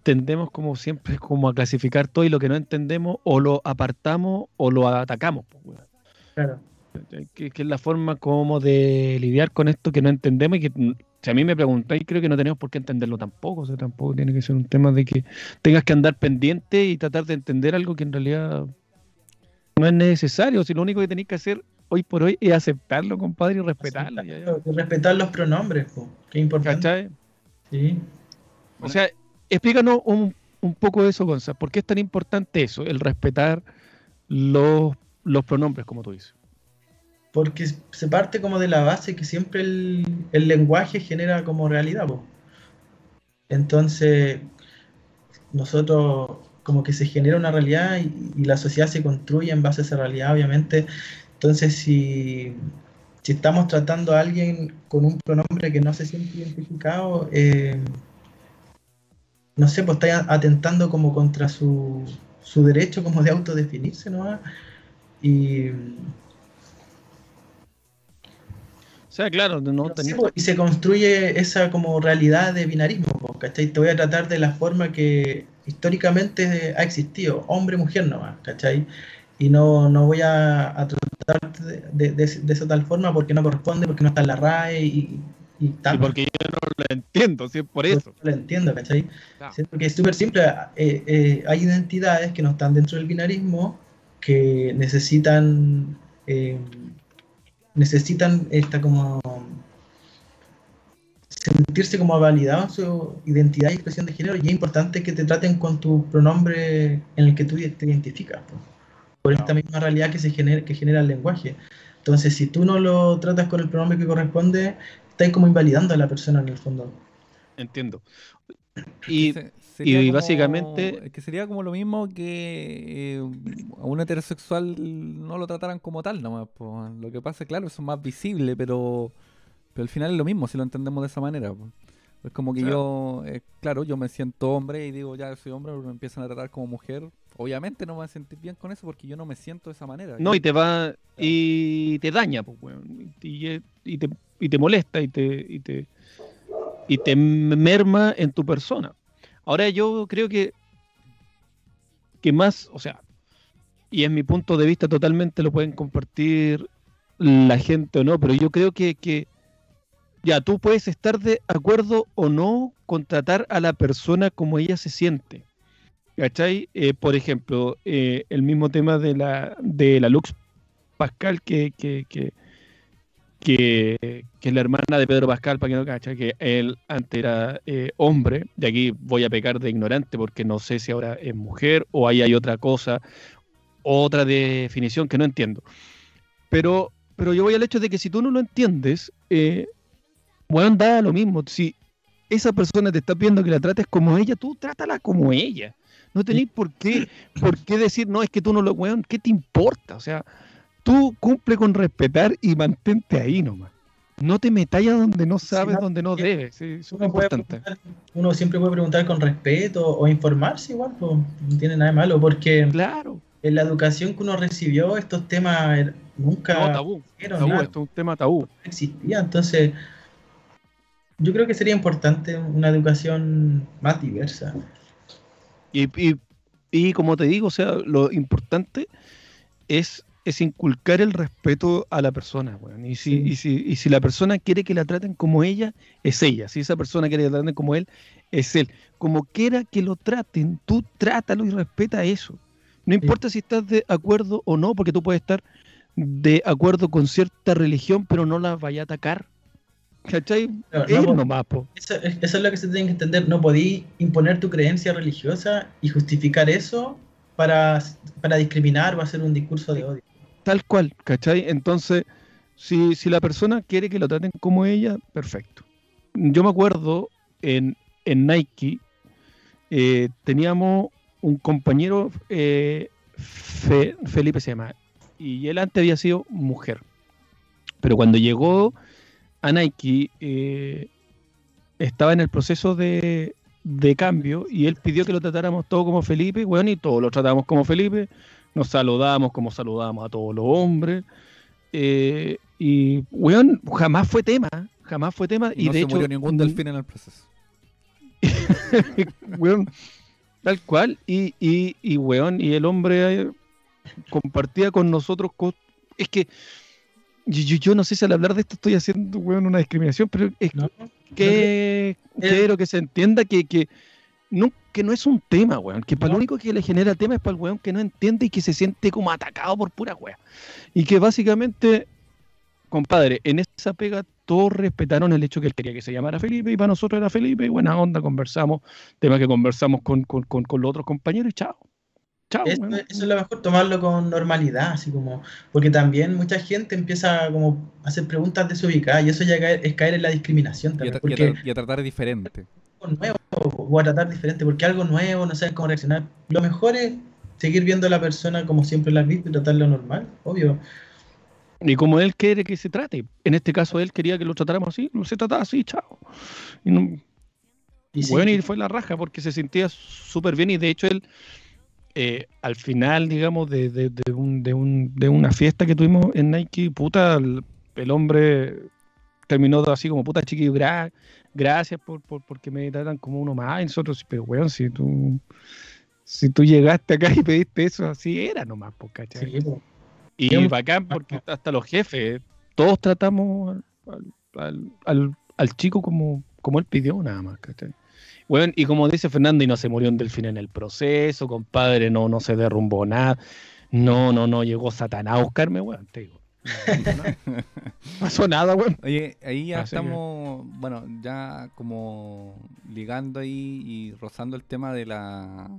tendemos como siempre como a clasificar todo y lo que no entendemos o lo apartamos o lo atacamos. weón. Claro. Que, que es la forma como de lidiar con esto que no entendemos y que mm, si a mí me preguntáis creo que no tenemos por qué entenderlo tampoco. O sea, tampoco tiene que ser un tema de que tengas que andar pendiente y tratar de entender algo que en realidad no es necesario. Si lo único que tenéis que hacer hoy por hoy es aceptarlo, compadre, y respetarlo. Y respetar los pronombres, po, que es importante. ¿Cachai? Sí. O sea, explícanos un, un poco eso, Gonzalo. ¿Por qué es tan importante eso, el respetar los, pronombres, como tú dices? Porque se parte como de la base que siempre el, lenguaje genera como realidad. Entonces, nosotros como que se genera una realidad y, y la sociedad se construye en base a esa realidad, obviamente. Entonces, si, si estamos tratando a alguien con un pronombre que no se siente identificado, eh, no sé, pues está atentando como contra su, su derecho como de autodefinirse, ¿no? Y, O sea, claro, no No tenía- po, y se construye esa como realidad de binarismo, po, ¿cachai? Te voy a tratar de la forma que históricamente ha existido, hombre-mujer nomás, ¿cachai? Y no, no voy a, a tratar de, de, de- de esa tal forma porque no corresponde, porque no está en la RAE y, y tal. Y porque yo no lo entiendo, sí, es por eso. no lo entiendo, ¿cachai? Claro. Siento que es súper simple. eh, eh, hay identidades que no están dentro del binarismo que necesitan eh, necesitan esta como sentirse como validado en su identidad y expresión de género y es importante que te traten con tu pronombre en el que tú te identificas po, por esta misma realidad que se genera que genera el lenguaje entonces si tú no lo tratas con el pronombre que corresponde estás como invalidando a la persona en el fondo Entiendo. Y Se- y como- básicamente- es que sería como lo mismo que eh, a un heterosexual no lo trataran como tal nomás. po. Lo que pasa, claro, eso es más visible, pero, pero al final es lo mismo si lo entendemos de esa manera. Es como que yo, eh, claro, yo me siento hombre y digo, ya soy hombre, pero me empiezan a tratar como mujer. Obviamente no me voy a sentir bien con eso porque yo no me siento de esa manera. no, y te va y te daña, pues, weón. Y, y te, y te molesta y te, y te y te merma en tu persona. Ahora yo creo que que más, o sea, y en mi punto de vista totalmente lo pueden compartir la gente o no, pero yo creo que, que ya tú puedes estar de acuerdo o no con tratar a la persona como ella se siente. ¿Cachai? Eh, por ejemplo, eh, el mismo tema de la, de la Lux Pascal, que, que, que, que, que es la hermana de Pedro Pascal, para que no cacha, que él antes era eh, hombre, y aquí voy a pecar de ignorante porque no sé si ahora es mujer o ahí hay otra cosa, otra definición que no entiendo. Pero, pero yo voy al hecho de que si tú no lo entiendes, eh, bueno, da lo mismo. Si esa persona te está pidiendo que la trates como ella, tú trátala como ella. No tenéis por qué, por qué decir, no, es que tú no lo, weón, ¿qué te importa? O sea, tú cumple con respetar y mantente ahí nomás. No te metáis a donde no sabes, donde no sí. debes. Sí, eso es uno, puede importante. uno siempre puede preguntar con respeto o informarse igual, pues, no tiene nada de malo, porque Claro, en la educación que uno recibió estos temas er- nunca no, tabú. Tabú, nada, esto es un tema tabú. no existía, entonces yo creo que sería importante una educación más diversa. Y, y, y como te digo, o sea, lo importante es, es inculcar el respeto a la persona, weón. Y si, Sí. y, si, y si la persona quiere que la traten como ella, es ella. Si esa persona quiere que la traten como él, es él. Como quiera que lo traten, tú trátalo y respeta eso. No importa si estás de acuerdo o no, porque tú puedes estar de acuerdo con cierta religión, pero no la vaya a atacar. ¿Cachai? No, po- nomás, po. Eso, es- eso es lo que se tiene que entender. No podí imponer tu creencia religiosa y justificar eso para, para discriminar o hacer un discurso de odio. Tal cual, ¿cachai? Entonces, si, si la persona quiere que lo traten como ella, perfecto. Yo me acuerdo en, en Nike, eh, teníamos un compañero, eh, Fe- Felipe se llama, y él antes había sido mujer. Pero cuando llegó a Nike, eh, estaba en el proceso de, de cambio y él pidió que lo tratáramos todo como Felipe, bueno, y todos lo tratamos como Felipe, nos saludamos como saludamos a todos los hombres. eh, y, weón, jamás fue tema, jamás fue tema. Y Y, no de se hecho, murió ningún delfín en el proceso. [LAUGHS] weón, tal cual. Y, y, y, weón, y el hombre eh, compartía con nosotros. co- es que yo, yo- yo no sé si al hablar de esto estoy haciendo, weón, una discriminación, pero es ¿no? que Eh, quiero que se entienda que, que no, que no es un tema, weón. Que para lo único que le genera tema es para el weón que no entiende y que se siente como atacado por pura weá. Y que básicamente, compadre, en esa pega todos respetaron el hecho que él quería que se llamara Felipe y para nosotros era Felipe y buena onda, conversamos, tema que conversamos con, con, con, con los otros compañeros y chao. Chao, Eso, weón. eso es lo mejor, tomarlo con normalidad, así como, porque también mucha gente empieza como a hacer preguntas desubicadas y eso ya cae- es caer en la discriminación Y a, también, y a porque tra- y a tratar diferente. nuevo o a tratar diferente, porque algo nuevo, no sabes cómo reaccionar. Lo mejor es seguir viendo a la persona como siempre la has visto y tratarlo normal, obvio. Y como él quiere que se trate. En este caso él quería que lo tratáramos así, no se trataba así, chao. Y no- Y sí, Bueno, y fue la raja porque se sentía súper bien y de hecho él, eh, al final, digamos, de, de- de un- de un- de una fiesta que tuvimos en Nike, puta, el, el hombre terminó así como, puta, chiquillo, gracias por, por- porque me tratan como uno más. Y nosotros, pero weón, si tú, si tú llegaste acá y pediste eso, así era nomás, pues, ¿cachai? sí, po. Y bacán porque hasta los jefes, todos tratamos al, al- al- al chico como, como él pidió nada más, ¿cachai? Bueno, y como dice Fernando, y no se murió un delfín en el proceso, compadre, no, no se derrumbó nada. No, no, no llegó Satanás a buscarme, weón, te digo. [LAUGHS] No, pasó nada. weón. Oye, ahí ya Así que- estamos, bueno, ya como ligando ahí y rozando el tema de la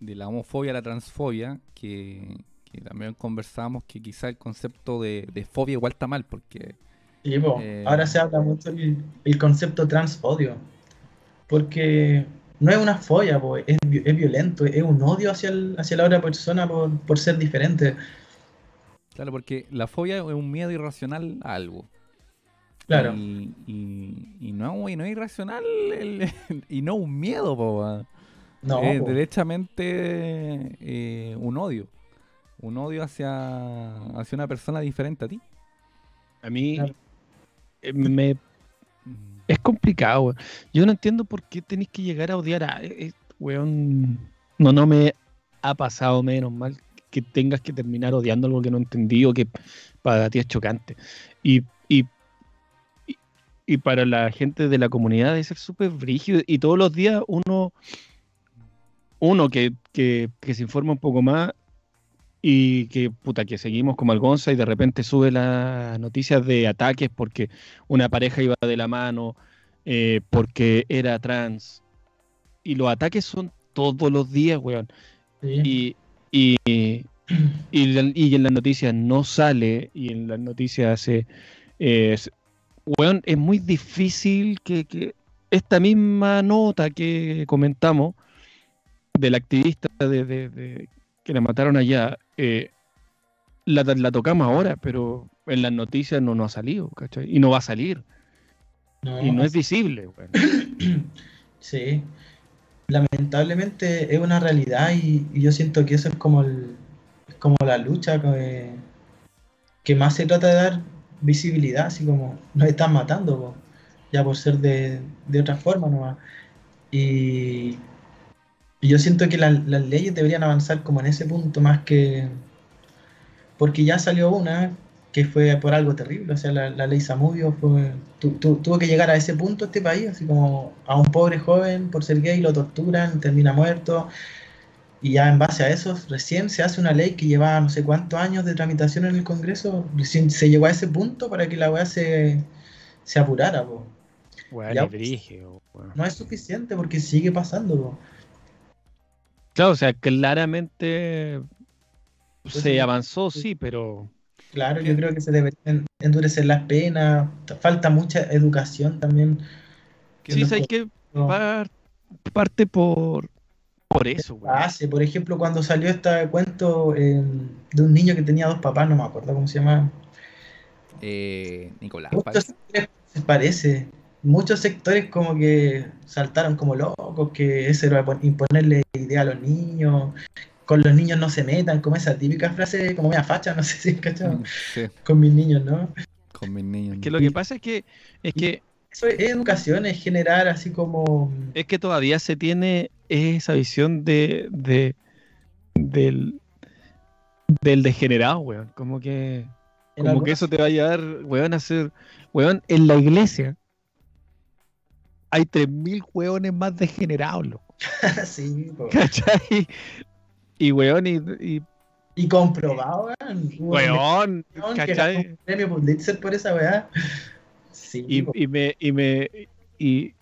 de la homofobia, la transfobia, que, que también conversamos que quizá el concepto de, de fobia igual está mal, porque Sí, po. Eh, Ahora se habla mucho el, el concepto transodio, porque no es una fobia, po, es, es violento, es un odio hacia, el- hacia la otra persona por, por ser diferente. Claro, porque la fobia es un miedo irracional a algo. Claro, Y, y- y no, y no es irracional el- [LAUGHS] y no un miedo, po, no, es po. derechamente eh, un odio. Un odio hacia, hacia una persona diferente a ti. A mí Claro. eh, me, es complicado, weón. Yo no entiendo por qué tenéis que llegar a odiar a. eh, eh, weón. No, no me ha pasado menos mal que tengas que terminar odiando algo que no entendí o que para ti es chocante. Y, y, y, para la gente de la comunidad debe ser súper brígido. Y todos los días uno, uno que, que, que se informa un poco más y que puta que seguimos como Algonza y de repente sube las noticias de ataques porque una pareja iba de la mano eh, porque era trans y los ataques son todos los días weón Sí. y y, y, y en las noticias no sale y en las noticias eh, s- weón, es muy difícil que, que esta misma nota que comentamos del activista de, de- de- que la mataron allá, eh, la, la tocamos ahora, pero en las noticias no nos ha salido, ¿cachai? Y no va a salir, No, y no es visible, weón. [COUGHS] Sí, lamentablemente es una realidad y, yo siento que eso es como, el, es como la lucha que, que más se trata de dar visibilidad, así como nos están matando, ya por ser de, de otra forma nomás. Y, yo siento que la- las leyes deberían avanzar como en ese punto más que... Porque ya salió una que fue por algo terrible, o sea, la, la ley Samudio fue, tu- tu- tuvo que llegar a ese punto este país, así como a un pobre joven por ser gay lo torturan, termina muerto, y ya en base a eso recién se hace una ley que lleva no sé cuántos años de tramitación en el Congreso, recién se llegó a ese punto para que la weá se, se apurara, po. Ya, no es suficiente porque sigue pasando, po. Claro, o sea, claramente Pues se sí. avanzó, sí, pero Claro, yo creo que se deberían endurecer las penas, falta mucha educación también. Sí, sabes que par- parte por por eso, hace. Por ejemplo, cuando salió este cuento eh, de un niño que tenía dos papás, no me acuerdo cómo se llama. Eh, Nicolás, Muchos parece. sectores, se parece. Muchos sectores como que saltaron como locos, que eso era pon- imponerle idea a los niños, con los niños no se metan, como esa típica frase como media facha, no sé si cachado, Sí, con mis niños, ¿no? con mis niños. Que lo que pasa es que es que Eso es educación, es generar así como... es que todavía se tiene esa visión de, de del del degenerado, weón. Como que como que eso te va a llevar, weón, a ser, weón, en la iglesia hay 3.000 hueones más degenerados, loco. [LAUGHS] sí, po. ¿Cachai? Y weón, y, y Y comprobado, weón. Weón, weón premio Pulitzer por esa weá. Sí, Y, y me, y me, y,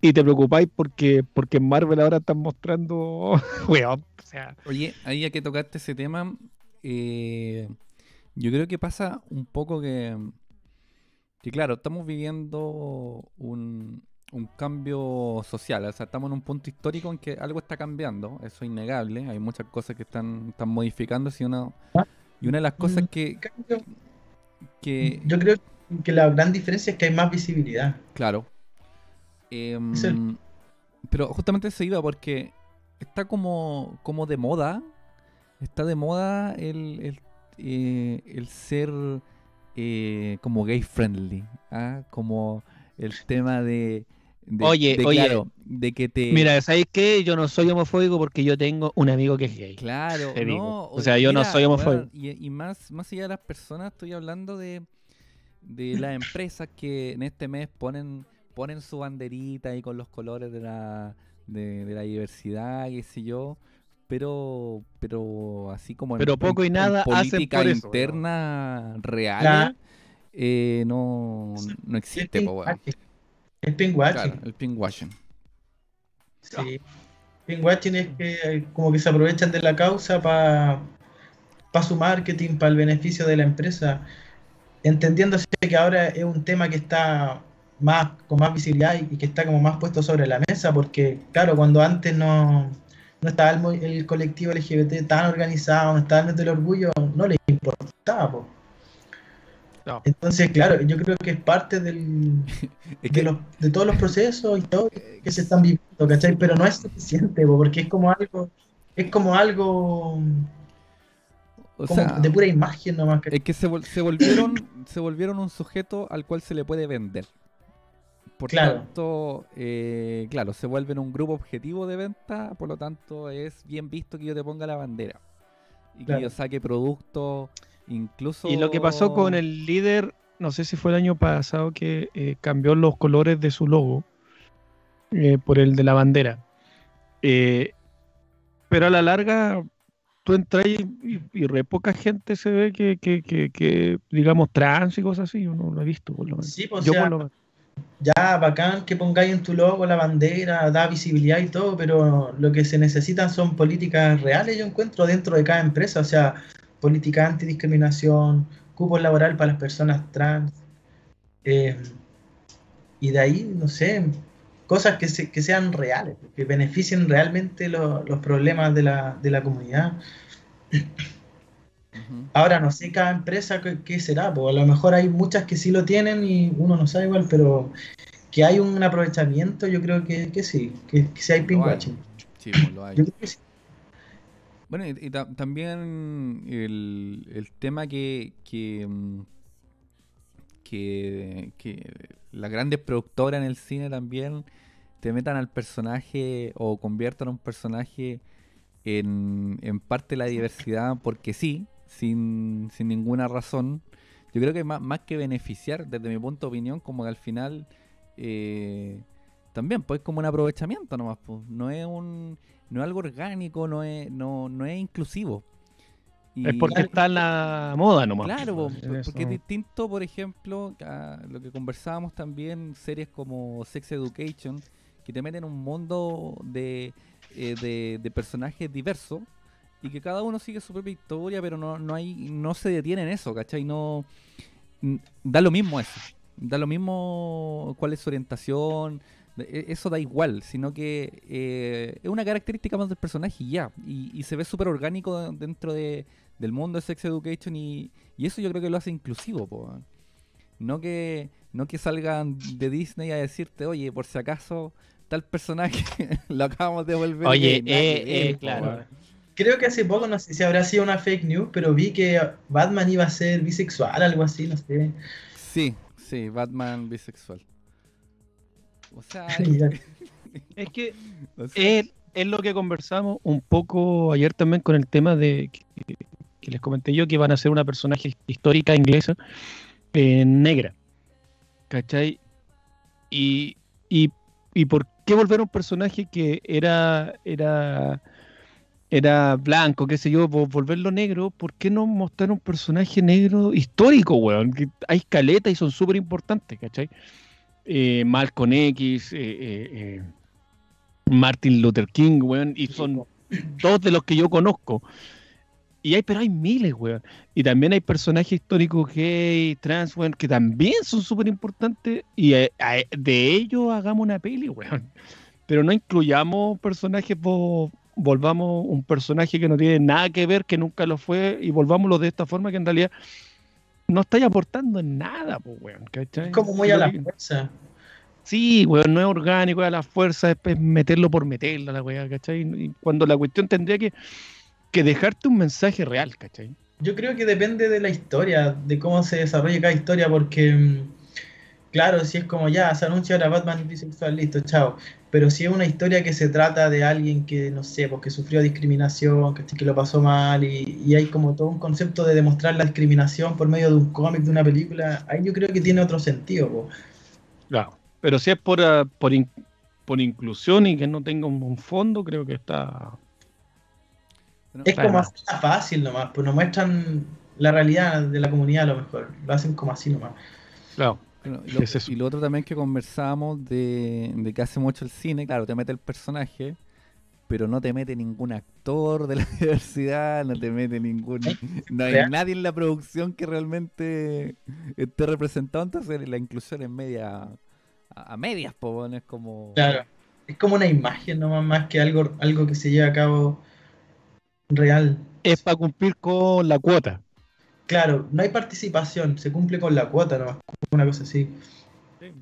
y te preocupáis porque, porque en Marvel ahora están mostrando, [LAUGHS] weón, o sea, Oye, ahí ya que tocaste ese tema, eh, yo creo que pasa un poco que, que claro, estamos viviendo un, un cambio social, o sea, estamos en un punto histórico en que algo está cambiando, eso es innegable, hay muchas cosas que están, están modificándose y una, y una de las cosas Mm. que, Yo, que yo creo que la gran diferencia es que hay más visibilidad. Claro. Em, el- Pero justamente se iba porque está como, como de moda. Está de moda el, el, eh, el ser eh, como gay friendly. ¿ah? Como el tema de. De- Oye, de, oye. claro, de que te. mira, ¿sabéis qué? Yo no soy homofóbico porque yo tengo un amigo que es gay. Claro, O sea, yo no soy homofóbico. y, y más, más allá de las personas, estoy hablando de, de las [LAUGHS] empresas que en este mes ponen, ponen su banderita ahí con los colores de la, de, de la diversidad, qué sé yo. Pero, pero así como en- Pero en- poco y en nada hacen política por eso, interna real, eh, no, no existe, po. El pinkwashing. Claro, el pinkwashing. Sí. Pinkwashing es que eh, como que se aprovechan de la causa para su marketing, para el beneficio de la empresa, entendiéndose que ahora es un tema que está más con más visibilidad y, y que está como más puesto sobre la mesa, porque claro, cuando antes no, no estaba el, colectivo LGBT tan organizado, no estaba el del orgullo, no les importaba. po. No. Entonces, claro, yo creo que es parte del, [LAUGHS] Es de, que, los- de todos los procesos y todo que se están viviendo, ¿cachai? Pero no es suficiente, po, porque es como algo, es como algo o como sea, de pura imagen nomás. ¿cachai? Es que se, vol- se volvieron [COUGHS] se volvieron un sujeto al cual se le puede vender. Por Claro. tanto, eh, claro, se vuelven un grupo objetivo de venta, por lo tanto es bien visto que yo te ponga la bandera. Y Claro. que yo saque productos, incluso... Y lo que pasó con el líder, no sé si fue el año pasado que eh, cambió los colores de su logo eh, por el de la bandera. Eh, pero a la larga, tú entras y, y- y re poca gente se ve que, que, que- que, digamos, trans y cosas así. Yo no lo he visto, por lo menos. Sí, pues, o Yo sea, por lo menos. ya bacán que pongáis en tu logo la bandera, da visibilidad y todo, pero lo que se necesitan son políticas reales, yo encuentro, dentro de cada empresa, o sea, política antidiscriminación, cupos laboral para las personas trans, eh, y de ahí, no sé, cosas que, se- que sean reales, que beneficien realmente lo- los problemas de la, de la comunidad. Ahora no sé cada empresa qué, será, pues a lo mejor hay muchas que sí lo tienen y uno no sabe igual, pero que hay un aprovechamiento, yo creo que, que sí, que, que sí hay pinkwashing. Sí, pues, lo hay. Yo creo que sí. Bueno, y, y ta- también el, el tema que, que, mm, que, que las grandes productoras en el cine también te metan al personaje o conviertan a un personaje en, en parte de la diversidad porque sí, sin, sin ninguna razón. Yo creo que más, más que beneficiar, desde mi punto de opinión, como que al final eh, también pues como un aprovechamiento nomás, pues. no es un no es algo orgánico, no es no, no es inclusivo. Y- Es porque está en la moda nomás. Claro, porque es distinto, por ejemplo, a lo que conversábamos también, series como Sex Education, que te meten en un mundo de, eh, de, de personajes diversos y que cada uno sigue su propia historia, pero no, no hay no se detiene en eso, ¿cachai? No, da lo mismo eso, da lo mismo cuál es su orientación, eso da igual, sino que eh, es una característica más del personaje y ya, y, y se ve súper orgánico dentro de, del mundo de Sex Education y, y eso yo creo que lo hace inclusivo, po, no que no que salgan de Disney a decirte, oye, por si acaso tal personaje [LAUGHS] lo acabamos de volver Oye, gay". Nada que eh, eh, po, claro. Creo que hace poco, no sé si habrá sido una fake news, pero vi que Batman iba a ser bisexual, algo así, no sé. Sí, sí, Batman bisexual. O sea. [LAUGHS] [LAUGHS] Es que [LAUGHS] o sea, es, es lo que conversamos un poco ayer también con el tema de que, que les comenté yo que van a ser una personaje histórica inglesa eh, negra. ¿Cachai? Y, y ¿Y por qué volver a un personaje que era, era, era blanco, qué sé yo, vo- volverlo negro? ¿Por qué no mostrar un personaje negro histórico, weón? Que hay caletas y son súper importantes, ¿cachai? Eh, Malcolm X, eh, eh, eh, Martin Luther King, weón, y son [CLEARS THROAT] dos de los que yo conozco. Y hay, pero hay miles, weón. Y también hay personajes históricos gay, trans, weón, que también son súper importantes. Y a- de ellos hagamos una peli, weón. Pero no incluyamos personajes, vo- volvamos un personaje que no tiene nada que ver, que nunca lo fue, y volvámoslo de esta forma que en realidad no estáis aportando en nada, pues, weón. ¿cachai? Es como muy a la fuerza. Sí, weón, no es orgánico, es a la fuerza, es, es meterlo por meterlo, la weá, ¿cachai? Y cuando la cuestión tendría que, que dejarte un mensaje real, ¿cachai? Yo creo que depende de la historia, de cómo se desarrolla cada historia, porque, mm, claro, si es como ya, se anuncia ahora Batman bisexual, listo, chao. Pero si es una historia que se trata de alguien que, no sé, porque sufrió discriminación, ¿cachai? que lo pasó mal, y, y hay como todo un concepto de demostrar la discriminación por medio de un cómic, de una película, ahí yo creo que tiene otro sentido, po. Claro. Pero si es por, ah, por, in- por inclusión y que no tenga un, un fondo, creo que está... Bueno, Es como hacerla fácil nomás, pues nos muestran la realidad de la comunidad a lo mejor, lo hacen como así nomás. Claro. Bueno, y, lo, Es eso. y lo otro también que conversábamos de, de que hace mucho el cine, claro, te mete el personaje, pero no te mete ningún actor de la [LAUGHS] diversidad, no te mete ningún... No hay nadie en la producción que realmente esté representado, entonces la inclusión es media... A, a medias, po, bueno, es como... Claro, es como una imagen nomás más que algo, algo que se lleva a cabo real. Es para cumplir con la cuota. Claro, no hay participación, se cumple con la cuota nomás, una cosa así. Sí,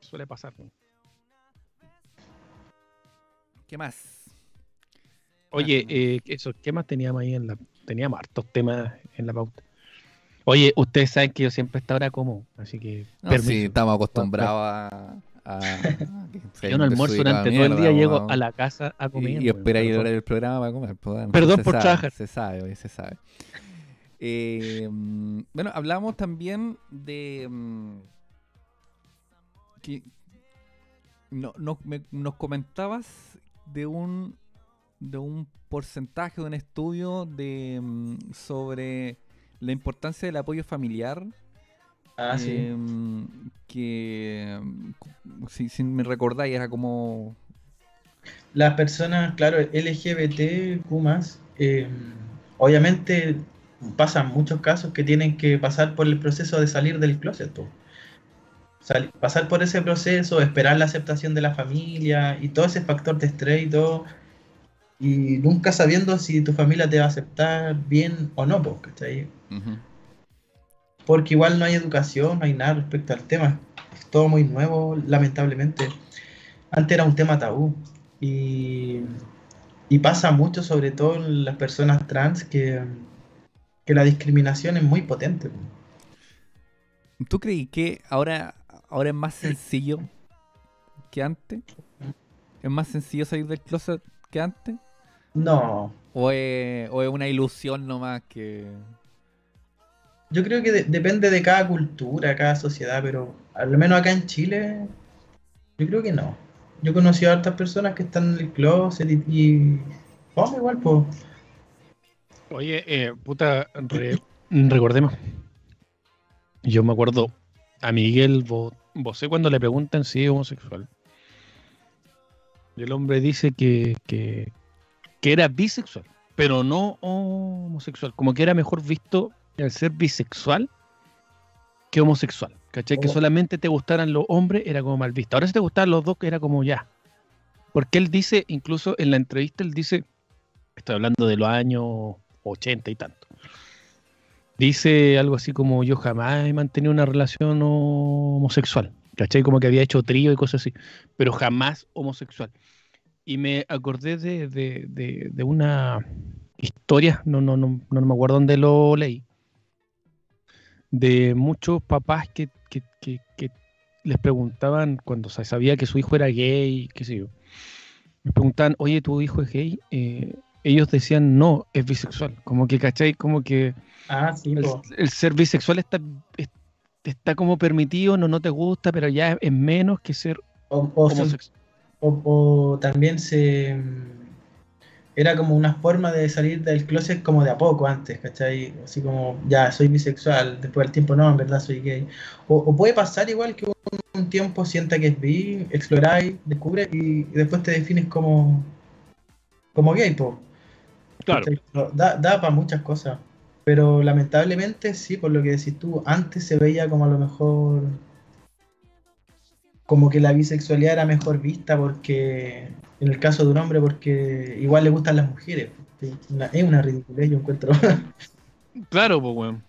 suele pasar. ¿Qué más? Oye, eh, eso, ¿qué más teníamos ahí en la... Teníamos hartos temas en la pauta. Oye, ustedes saben que yo siempre he estado ahora como, así que No, permiso. sí, estamos acostumbrados a... a- a- [LAUGHS] Yo no almuerzo durante todo el día, llego a la casa a comer. Y, y espera ahí el programa para comer. pues, bueno, Perdón por sabe, trabajar. Se sabe, oye, se sabe. Eh, bueno, hablamos también de. mm, que no, no- me- nos comentabas de un de un porcentaje de un estudio de mm, sobre la importancia del apoyo familiar Ah, sí. em, que mm, si, si me recordáis era como Las personas, claro, LGBTQ+, eh, obviamente pasan muchos casos que tienen que pasar por el proceso de salir del closet. Sal- pasar por ese proceso, esperar la aceptación de la familia y todo ese factor de estrés y todo, y nunca sabiendo si tu familia te va a aceptar bien o no, ¿cachai? porque igual no hay educación, no hay nada respecto al tema. Es todo muy nuevo, lamentablemente. Antes era un tema tabú y, y pasa mucho, sobre todo en las personas trans, que, que la discriminación es muy potente. ¿Tú creí que ahora, ahora es más sencillo que antes? ¿Es más sencillo salir del closet que antes? No, ¿O es, o es una ilusión nomás que... yo creo que de- depende de cada cultura, cada sociedad, pero al menos acá en Chile, yo creo que no. Yo he conocido a hartas personas que están en el closet y, y igual, pues. Oye, eh, puta, re- recordemos. Yo me acuerdo a Miguel Bo- Bosé cuando le preguntan si es homosexual. Y el hombre dice que, que, que era bisexual, pero no homosexual. Como que era mejor visto el ser bisexual que homosexual. ¿Cachai? Que Oh. solamente te gustaran los hombres era como mal visto. Ahora si te gustaran los dos era como ya. Porque él dice, incluso en la entrevista, él dice, estoy hablando de los años 80 y tanto. Dice algo así como yo jamás he mantenido una relación homosexual. ¿Cachai? Como que había hecho trío y cosas así. Pero jamás homosexual. Y me acordé de, de- de- de una historia, no, no, no, no me acuerdo dónde lo leí, de muchos papás que, que- que- que les preguntaban cuando se sabía que su hijo era gay, qué sé yo. Les preguntaban, oye, ¿tu hijo es gay? Eh, ellos decían, no, es bisexual. Como que, ¿cachai? Como que Ah, sí, el, el ser bisexual está, es- está como permitido, no, no te gusta, pero ya es menos que ser O, o se- homosex- o, o también se era como una forma de salir del closet como de a poco antes, ¿cachai? Así como, ya, soy bisexual, después del tiempo no, en verdad soy gay. O, o puede pasar igual que un, un tiempo sienta que es bi, exploráis, descubres y, y después te defines como, como gay, po. Claro. Da, da para muchas cosas. Pero lamentablemente, sí, por lo que decís tú, antes se veía como a lo mejor como que la bisexualidad era mejor vista porque, en el caso de un hombre, porque igual le gustan las mujeres. Es una ridiculez, yo encuentro. [LAUGHS] Claro, pues, weón.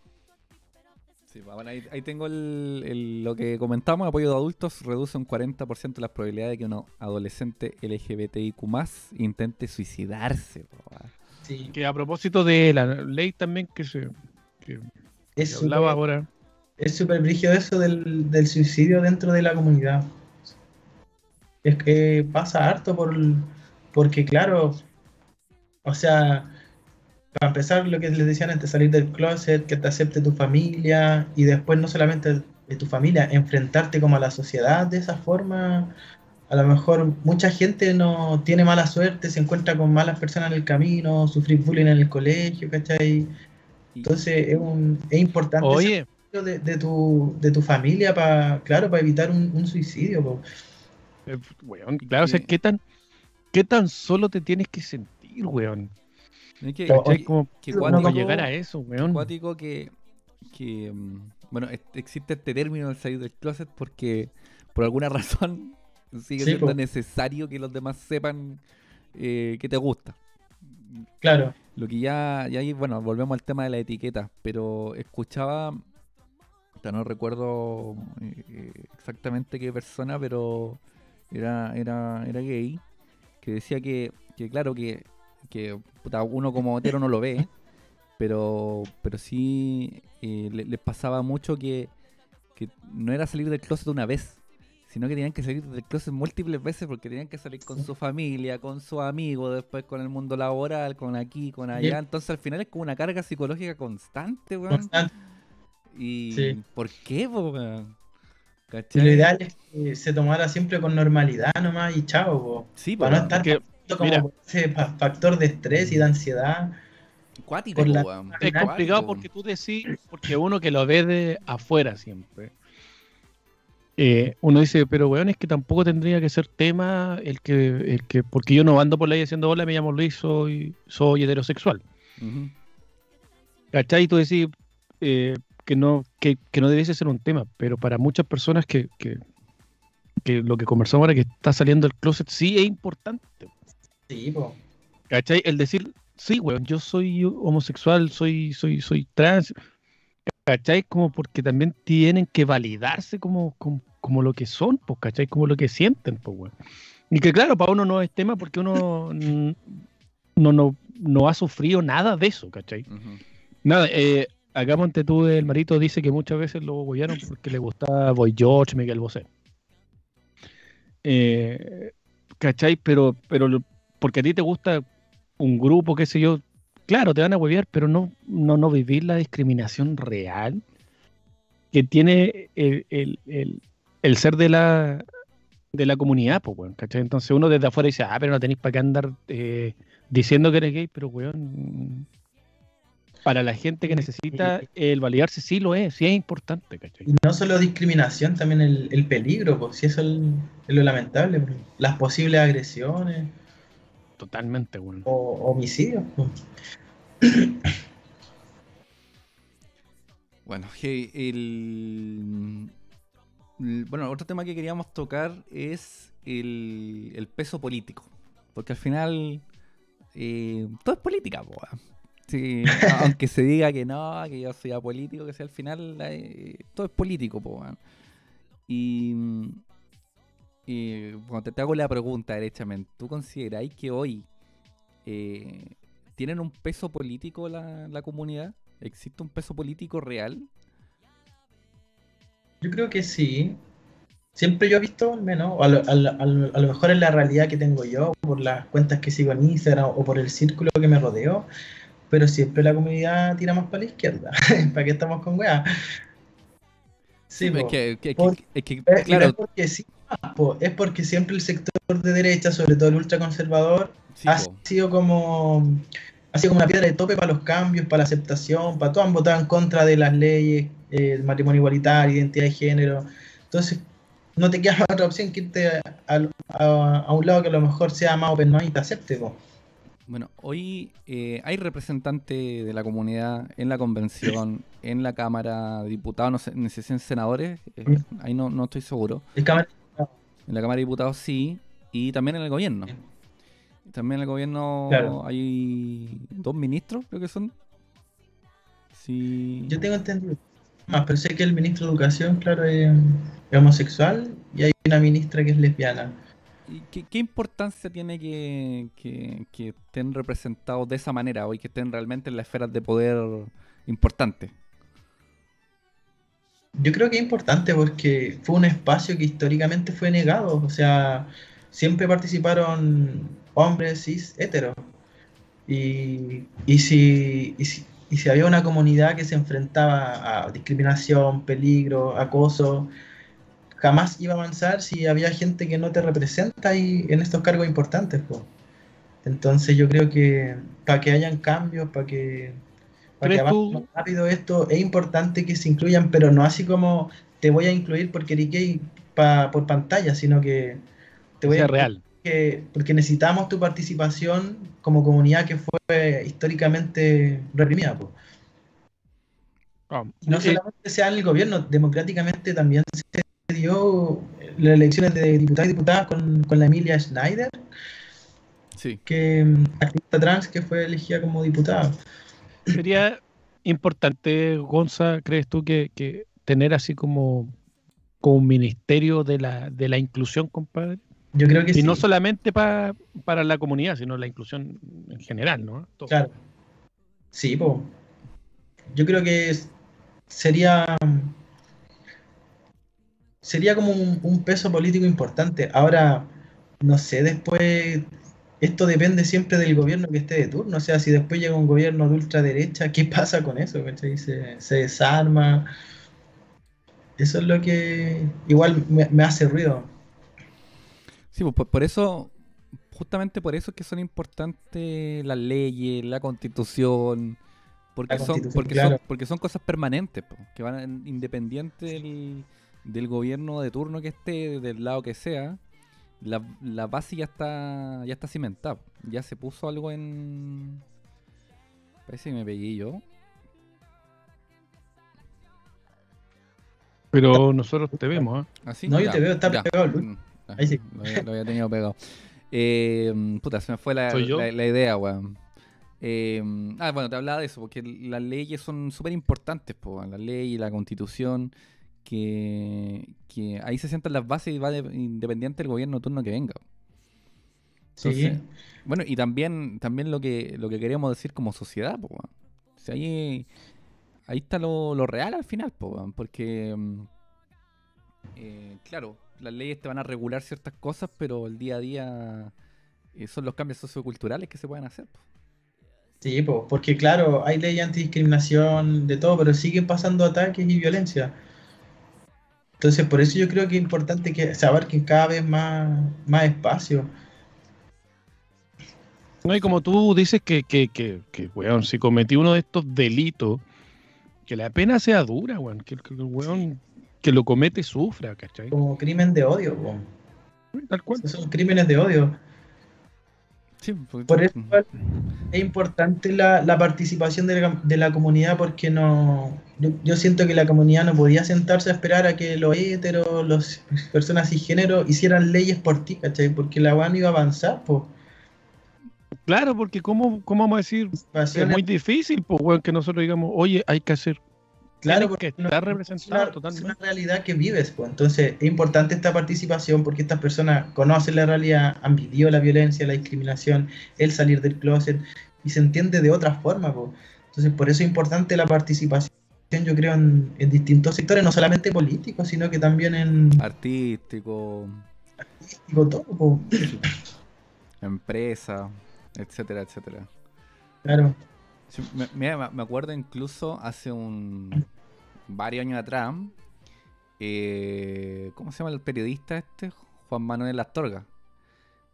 Sí, bueno, ahí, ahí tengo el, el- lo que comentamos, apoyo de adultos reduce un 40% las probabilidades de que un adolescente LGBTIQ intente suicidarse. po, weón. Sí, Que a propósito de la ley también que se que es hablaba ahora. es súper brígido eso del, del suicidio dentro de la comunidad. Es que pasa harto por, porque, claro, o sea, para empezar, lo que les decían antes, salir del closet, que te acepte tu familia y después no solamente de tu familia, enfrentarte como a la sociedad de esa forma. A lo mejor mucha gente no tiene mala suerte, se encuentra con malas personas en el camino, sufrir bullying en el colegio, ¿cachai? Entonces es, un, es importante Oye, de, de tu, de tu familia para, claro, para evitar un, un suicidio. po. eh, weón, claro, o sea, que- ¿qué tan, ¿qué tan solo te tienes que sentir, weón? es que- Pero, ¿Cachai? oye, Como que no, cuático- llegar a eso, weón. cuático que, que, mm, bueno, es- existe este término del salir del closet porque por alguna [LAUGHS] razón sigue Sí, siendo po. necesario que los demás sepan eh, que te gusta. Claro, Lo que ya, ya ahí, bueno, volvemos al tema de la etiqueta, pero escuchaba, ya no recuerdo eh, exactamente qué persona, pero era, era, era gay, que decía que, que claro, que, que puta, uno como hetero no lo ve, pero, pero sí eh, le- les pasaba mucho que, que no era salir del closet una vez, sino que tenían que salir del closet múltiples veces porque tenían que salir con su familia, con sus amigos, después con el mundo laboral, con aquí, con allá. Entonces al final es como una carga psicológica constante, weón. constante. ¿Y Sí. por qué, weón? Lo ideal es que se tomara siempre con normalidad nomás y chao, po. Sí, para no estar que- como mira. ese fa- factor de estrés y de ansiedad. cuático, la- weón. Es complicado porque tú decís, porque uno que lo ve de afuera siempre, eh, uno dice, pero weón, es que tampoco tendría que ser tema el que, el que, porque yo no ando por ahí diciendo hola, me llamo Luis, soy, soy heterosexual. Ujú. ¿Cachai? Y tú decís eh, que no, que, que no debiese ser un tema, pero para muchas personas que, que, que lo que conversamos ahora que está saliendo del closet sí es importante. Sí, po. ¿Cachai? El decir, sí, weón, yo soy homosexual, soy, soy, soy trans. ¿Cachai? Como porque también tienen que validarse como, como, como lo que son, pues, ¿cachai? Como lo que sienten, pues, weón. Y que claro, para uno no es tema porque uno no, no, no ha sufrido nada de eso, ¿cachai? Nada, eh, acá Monte tú, el marito, dice que muchas veces lo gollaron porque le gustaba Boy George, Miguel Bosé. Eh, ¿Cachai? Pero, pero porque a ti te gusta un grupo, qué sé yo, claro, te van a huevear, pero no, no, no vivir la discriminación real que tiene el, el- el- el ser de la de la comunidad, pues, weón, ¿cachai? Entonces uno desde afuera dice, ah, pero no tenéis para qué andar eh, diciendo que eres gay, pero, weón, para la gente que necesita el validarse sí lo es, sí es importante, ¿cachai? Y no solo discriminación, también el, el peligro, pues si eso es, lo lamentable. po. Las posibles agresiones Totalmente, weón. o homicidios. po. [COUGHS] Bueno, hey, el, el- bueno, otro tema que queríamos tocar es el, el peso político. Porque al final eh, todo es política, po. Sí, [LAUGHS] aunque se diga que no, que yo soy apolítico, que sea al final eh, todo es político, po. Y, y bueno, te, te hago la pregunta derechamente. ¿Tú consideráis que hoy eh, tienen un peso político la, la comunidad? ¿Existe un peso político real? Yo creo que sí. Siempre yo he visto, al menos, a lo, a lo- a lo- a lo mejor en la realidad que tengo yo, por las cuentas que sigo en Instagram o por el círculo que me rodeo, pero siempre la comunidad tira más para la izquierda. [LAUGHS] ¿Para qué estamos con weá? Sí, es po. que, que- que- Por- es que, y no claro, es porque sí, po, es porque siempre el sector de derecha, sobre todo el ultraconservador, Sí, ha po. sido como ha sido como una piedra de tope para los cambios, para la aceptación, para todos han votado en contra de las leyes, eh, el matrimonio igualitario, identidad de género. Entonces, no te queda [LAUGHS] otra opción que irte a, a- a un lado que a lo mejor sea más open mind y te acepte. po. Bueno, hoy eh, hay representantes de la comunidad en la convención, en la Cámara de Diputados, no sé, en senadores, eh, ahí no, no estoy seguro. Cámara- En la Cámara de Diputados sí, y también en el gobierno. También el gobierno Claro. hay dos ministros, creo que son. Sí. Yo tengo entendido más, pero sé que el ministro de Educación, claro, es, es homosexual y hay una ministra que es lesbiana. ¿Y qué, qué importancia tiene que, que- que estén representados de esa manera hoy, que estén realmente en las esferas de poder importantes? Yo creo que es importante porque fue un espacio que históricamente fue negado. O sea, siempre participaron hombres cis heteros. Y, y, si, y, si, y si había una comunidad que se enfrentaba a discriminación, peligro, acoso, jamás iba a avanzar si había gente que no te representa ahí en estos cargos importantes. po. Entonces yo creo que para que hayan cambios, para que, para que ¿Crees avance más rápido esto, es importante que se incluyan, pero no así como te voy a incluir porque eres gay pa- por pantalla, sino que te voy sea a real. que- porque necesitamos tu participación como comunidad que fue históricamente reprimida. Y no solamente sea en el gobierno, democráticamente también se dio las elecciones de diputados y diputadas con, con la Emilia Schneider, Sí. que mm, activista trans que fue elegida como diputada. Sería importante, Gonza, ¿crees tú que, que tener así como, como un ministerio de la, de la inclusión, compadre? Yo creo que Y sí. no solamente pa- para la comunidad, sino la inclusión en general, ¿no? Todo. Claro. Sí, po. Yo creo que sería sería como un, un peso político importante. Ahora, no sé, después esto depende siempre del gobierno que esté de turno. O sea, si después llega un gobierno de ultraderecha, ¿qué pasa con eso? Se, se desarma. Eso es lo que igual me, me hace ruido. Sí, pues por, por eso, justamente por eso es que son importantes las leyes, la constitución, porque, La son, constitución, porque, claro. son, porque son cosas permanentes, po, que van en- independiente del, del gobierno de turno que esté, del lado que sea, la, la base ya está, ya está cimentada, ya se puso algo en... Parece que me pegué yo. Pero nosotros te vemos, ¿eh? ¿Así? No, yo Ya, te veo, está pegado, Luis. Ahí sí. Lo había, lo había tenido pegado. Eh, puta, se me fue la, la- la idea, weón. Eh, ah, bueno, te hablaba de eso, porque las leyes son súper importantes, po, las leyes, la constitución, que, que ahí se sientan las bases y va de- independiente del gobierno turno que venga. Sí. Entonces, Bueno, y también, también lo que lo que queríamos decir como sociedad, po, weón. O sea, ahí, ahí está lo, lo real al final, weón, porque mm, eh, claro, las leyes te van a regular ciertas cosas, pero el día a día eh, son los cambios socioculturales que se pueden hacer. po. Sí, po, porque claro, hay ley antidiscriminación, de todo, pero siguen pasando ataques y violencia. Entonces, por eso yo creo que es importante que se abarquen cada vez más, más espacio. No, y como tú dices que, que, que, que, weón, si cometí uno de estos delitos, que la pena sea dura, weón, que, que el weón que lo comete sufra, ¿cachai? Como crimen de odio, po. Tal cual. Esos son crímenes de odio. Sí, porque- Por eso es importante la, la participación de la, de la comunidad porque no yo, yo siento que la comunidad no podía sentarse a esperar a que los heteros, las personas cisgénero hicieran leyes por ti, ¿cachai? Porque la UAN iba a avanzar, pues. Claro, porque ¿cómo, cómo vamos a decir? Es muy difícil, pues, weón, que nosotros digamos, oye, hay que hacer. Claro, porque no- representado es una- totalmente. Es una realidad que vives, pues. Entonces, es importante esta participación porque estas personas conocen la realidad, han vivido la violencia, la discriminación, el salir del closet y se entiende de otra forma, pues. Entonces, por eso es importante la participación, yo creo, en, en distintos sectores, no solamente políticos, sino que también en Artístico, digo, todo, pues. empresa, etcétera, etcétera. Claro. Sí, me, mira, me acuerdo incluso hace un varios años atrás, eh, ¿cómo se llama el periodista este? Juan Manuel Astorga.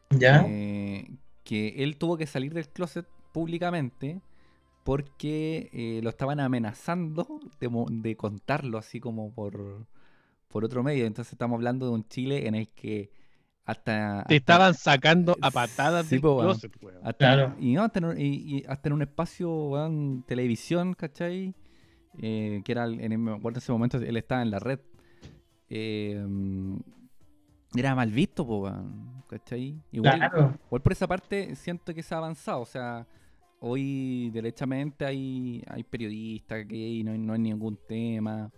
¿Ya? eh, que él tuvo que salir del closet públicamente porque eh, lo estaban amenazando de, de contarlo así como por, por otro medio. Entonces estamos hablando de un Chile en el que hasta... Te hasta- estaban sacando a patadas Sí, del po, weón. closet, weón. hasta- Claro. y, no, hasta en un, y- y hasta en un espacio, weón, televisión, ¿cachai? Eh, que era, el- en, me acuerdo en ese momento, él estaba en la red. Eh, era mal visto, po, weón, ¿cachai? Igual, Claro. igual por esa parte siento que se ha avanzado, o sea, hoy derechamente hay, hay periodistas gay, no hay, no hay ningún tema,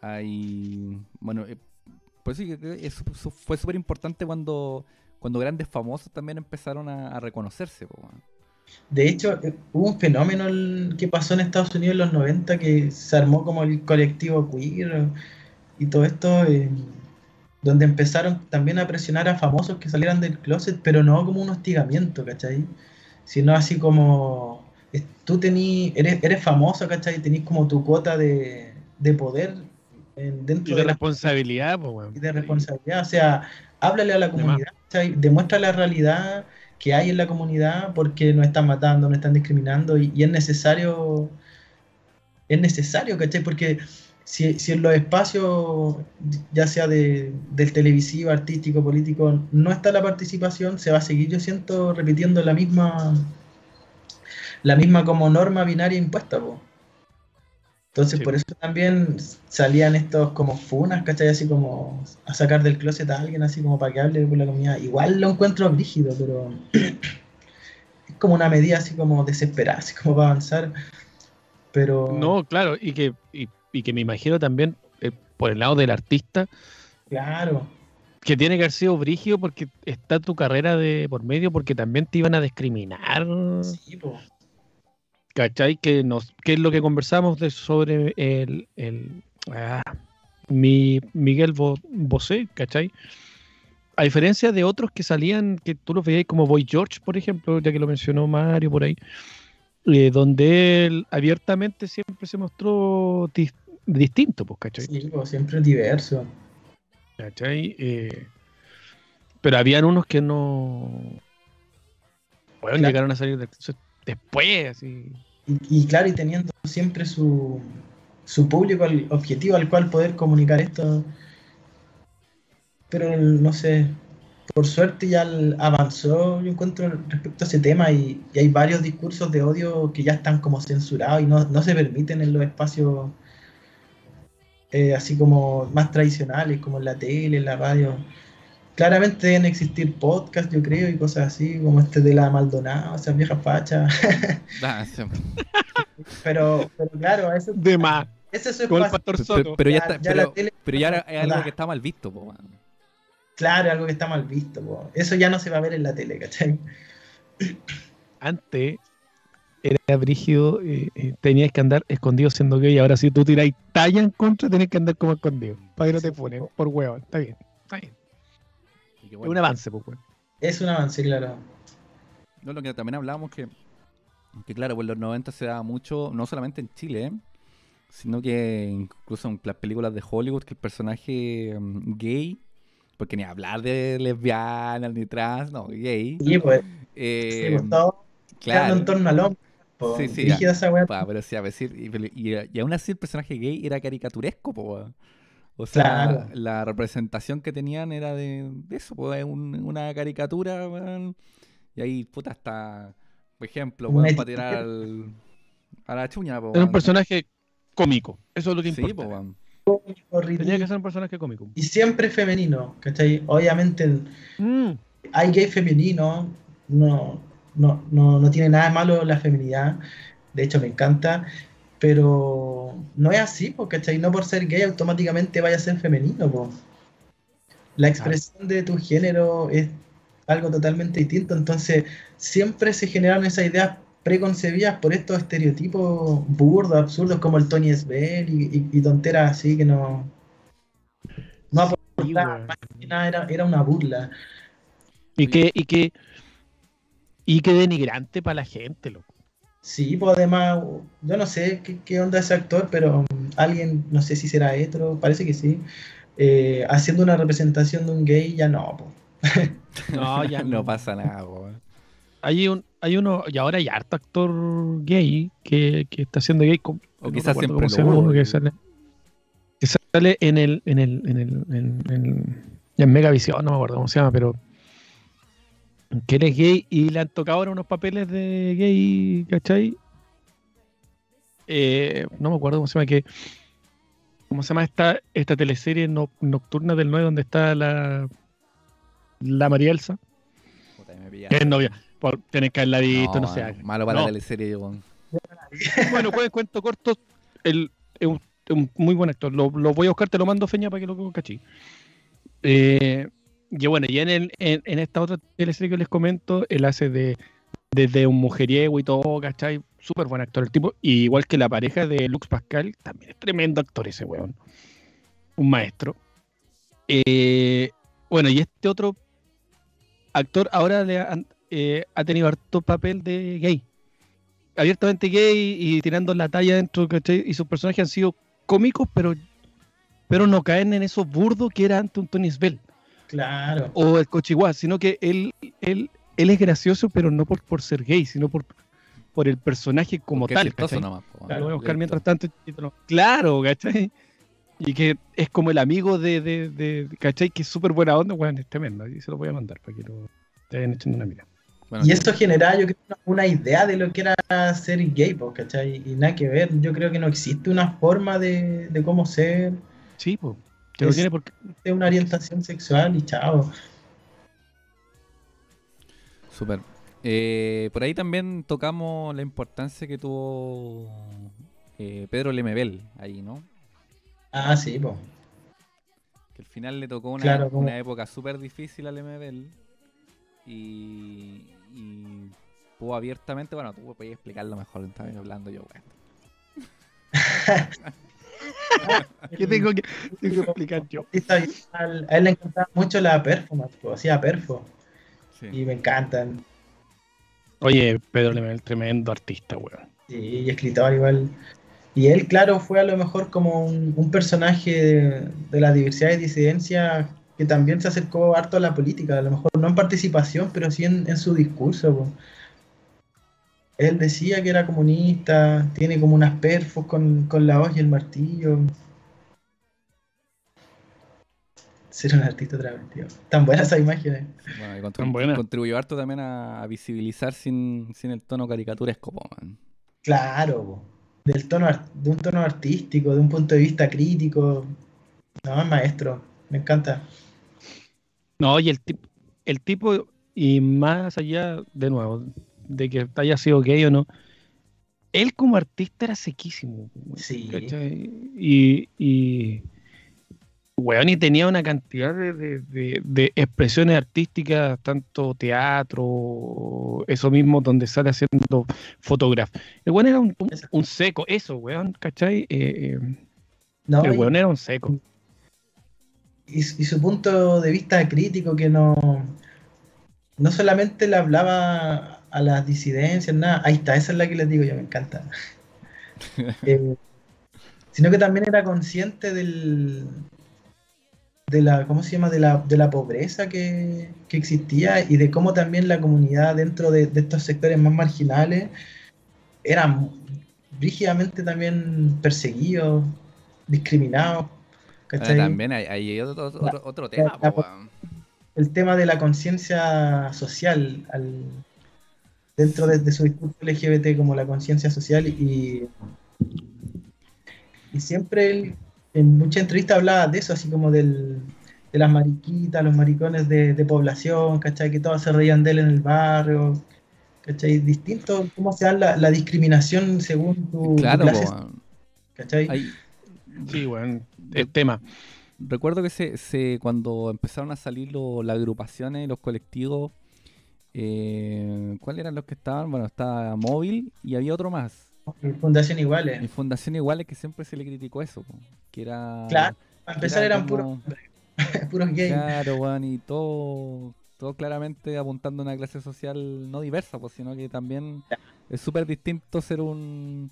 hay, bueno, eh, por creo que eso- fue súper importante cuando, cuando grandes famosos también empezaron a, reconocerse, po. De hecho, eh, hubo un fenómeno que pasó en Estados Unidos en los 90 que se armó como el colectivo queer y todo esto, eh, donde empezaron también a presionar a famosos que salieran del closet, pero no como un hostigamiento, ¿cachai? Sino así como, es- tú tení, eres, famoso, ¿cachai? Tenés como tu cuota de poder en- Y dentro de de la responsabilidad, pues, y de responsabilidad. O sea, háblale a la comunidad, demuestra la realidad que hay en la comunidad porque nos están matando, nos están discriminando y, y es necesario, es necesario, ¿cachai? Porque si, si en los espacios, ya sea de, del televisivo, artístico, político, no está la participación, se va a seguir, yo siento, repitiendo la misma, la misma como norma binaria impuesta, po. Entonces, Sí. por eso también salían estos como funas, ¿cachai? Así como a sacar del closet a alguien, así como para que hable con la comunidad. Igual lo encuentro brígido, pero [CLEARS THROAT] es como una medida así como desesperada, así como para avanzar. Pero, No, claro, y que, y, y que me imagino también eh, por el lado del artista, claro, que tiene que haber sido brígido porque está tu carrera de por medio, porque también te iban a discriminar. sí, po. ¿Cachai? Que, nos, que es lo que conversamos de, sobre el, el ah, mi Miguel Bo- Bosé, ¿cachai? A diferencia de otros que salían, que tú los veías como Boy George, por ejemplo, ya que lo mencionó Mario por ahí, eh, donde él abiertamente siempre se mostró dis- distinto, pues, ¿cachai? Sí, po, siempre diverso. ¿Cachai? Eh, pero habían unos que no. Bueno, Claro. llegaron a salir después, así. Y, y claro, y teniendo siempre su, su público al- objetivo al cual poder comunicar esto. Pero no sé, por suerte ya avanzó, yo encuentro respecto a ese tema y, y hay varios discursos de odio que ya están como censurados y no, no se permiten en los espacios eh, así como más tradicionales, como en la tele, en la radio. Claramente deben existir podcasts, yo creo, y cosas así, como este de la Maldonado, esas viejas fachas. [LAUGHS] Ah. Pero, pero claro, eso, De más. ese es Pero, pero ya Ya- está, ya pero, tele- pero ya es algo que está mal visto, po, weón. Claro, algo que está mal visto. po. Eso ya no se va a ver en la tele, ¿cachai? [LAUGHS] Antes era brígido, eh, eh, tenías que andar escondido siendo gay. Ahora, si tú tiráis talla en contra, tenés que andar como escondido. Para que no te ponen por huevo. Está bien. Está bien. Que, Es bueno, un avance, pues, weón. Es un avance, claro. No, lo que también hablábamos que, que claro, pues en los 90 se daba mucho, no solamente en Chile, ¿eh? sino que incluso en las películas de Hollywood, que el personaje mm, gay, porque ni hablar de lesbianas ni trans, no, gay. Y pues, eh, sí, pues, todo claro, en torno al hombre. po. Sí, sí, esa pa, pero sí, a decir, y, y- y aún así el personaje gay era caricaturesco, po. O sea, Claro. la representación que tenían era de, de eso, pues, un- una caricatura. Y ahí, puta, hasta, por ejemplo, weón, para tirar al- a la chuña, po, Era un personaje cómico. Eso es lo que Sí, importa. po. Ridículo. Tenía que ser un personaje cómico. Y siempre femenino, ¿cachai? Obviamente Mm, hay gay femenino, no, no, no, no tiene nada de malo la feminidad, de hecho me encanta, pero no es así, po, ¿cachai? No por ser gay automáticamente vaya a ser femenino, po. La expresión de tu género es algo totalmente distinto, entonces siempre se generaron esas ideas preconcebidas por estos estereotipos burdos, absurdos, como el Tony Svel y, y, y tonteras así que no... No sí, más que nada era, era una burla. Y que, y que, y que denigrante para la gente, loco. Sí, pues además, yo no sé qué, qué onda ese actor, pero um, alguien, no sé si será hetero, parece que sí, eh, haciendo una representación de un gay, ya no, pues. [LAUGHS] No, ya no pasa nada, weón. Hay, un, hay uno, y ahora hay harto actor gay que, que está haciendo gay. con- O no quizás recuerdo siempre cómo se lo llama hubo, uno que y- sale, que sale en el, en el, en el, en, en, en Megavisión, no me acuerdo cómo se llama, pero que él es gay y le han tocado ahora unos papeles de gay, ¿cachai? Eh, no me acuerdo cómo se llama, que ¿cómo se llama esta, esta teleserie no- nocturna del 9 donde está la la María Elsa? Puta, me es novia. Por, tenés que haberla visto, no, sé. Malo para No. la teleserie, weón. Bueno, pues cuento corto, el, es un, muy buen actor. Lo, lo voy a buscar, te lo mando Feña para que lo cachí. Eh, y bueno, ya en, el- en, esta otra teleserie que les comento, él hace de desde un mujeriego y todo, ¿cachai? Súper buen actor el tipo. Y igual que la pareja de Lux Pascal, también es tremendo actor ese weón. Un maestro. Eh, bueno, y este otro actor ahora eh, ha tenido harto papel de gay abiertamente gay y tirando la talla dentro, ¿cachai? Y sus personajes han sido cómicos, pero, pero no caen en esos burdos que era antes un Tony Svel Claro. o el Cochiguá, sino que él, él, él es gracioso, pero no por, por ser gay, sino por, por el personaje como Porque es tal. ¿cachai? nomás, po, Lo voy a buscar mientras tanto. Claro, ¿cachai? Y que es como el amigo de, de, de- ¿cachai? Que es súper buena onda, weón, es tremendo. Y se lo voy a mandar para que lo te vayan echando una mira. Bueno, Y esto generaba, yo creo, una- una idea de lo que era ser gay, po, ¿cachai? Y nada que ver. Yo creo que no existe una forma de, de cómo ser, Sí, pues. Que no Es- tiene por qué. de una orientación sexual y chao. Súper. Eh, por ahí también tocamos la importancia que tuvo eh, Pedro Lemebel ahí, ¿no? Ah, sí, pues. Que al final le tocó una, Claro, como- una época súper difícil a Lemebel y, y pudo abiertamente, bueno, tú podías explicarlo mejor, estaba hablando yo, weón. [LAUGHS] ¿Qué tengo que, tengo que explicar yo? A él le encantaba mucho la performance, po, hacía perfo. Sí. Y me encantan. Oye, Pedro Lemel, tremendo artista, weón. Sí, y escritor igual. Y él, claro, fue a lo mejor como un, un personaje de, de la diversidad y disidencia que también se acercó harto a la política, a lo mejor no en participación, pero sí en, en su discurso. po. Él decía que era comunista, tiene como unas perfos con, con la hoz y el martillo. Ser un artista travestido. Tan buenas esas imágenes. Bueno, y contribu- Tan buena. contribuyó harto también a, visibilizar sin, sin el tono caricaturesco, man. Claro, po. del tono, de un tono artístico, de un punto de vista crítico. No, es maestro, me encanta. No, y el, tip- el tipo, y más allá, de nuevo, de que haya sido gay o no, él como artista era sequísimo. Sí. Y, y, weón, y tenía una cantidad de, de- de- de expresiones artísticas, tanto teatro, eso mismo, donde sale haciendo fotografía. El weón era un, un- un seco, eso, weón, ¿cachai? Eh, eh, No, el y- weón era un seco. y, y su punto de vista crítico que no, no solamente le hablaba a las disidencias, nada, ahí está, esa es la que les digo, yo me encanta. [LAUGHS] Eh, sino que también era consciente del de la, ¿cómo se llama? de la, de la pobreza que, que existía y de cómo también la comunidad dentro de, de estos sectores más marginales eran rígidamente también perseguidos, discriminados. También hay, hay otro, otro, otro tema, la- po, weón. el tema de la conciencia social al- dentro de, de su discurso LGBT como la conciencia social y, y siempre él en muchas entrevistas hablaba de eso, así como del, de las mariquitas, los maricones de, de población, ¿cachai? Que todos se reían de él en el barrio, ¿cachai? Distinto cómo se da la, la discriminación según tu, tu Claro, clase, po, weón. ¿cachai? Hay- Sí, weón, el tema. recuerdo que se, se cuando empezaron a salir lo- las agrupaciones, los colectivos, eh, ¿cuáles eran los que estaban? Bueno, estaba Móvil y había otro más. Fundación Iguales. Fundación Iguales que siempre se le criticó eso, que era... Claro, Para empezar era eran como- puros, [LAUGHS] puros gays. Claro, weón, y todo, todo claramente apuntando a una clase social no diversa, pues, sino que también es súper distinto ser un,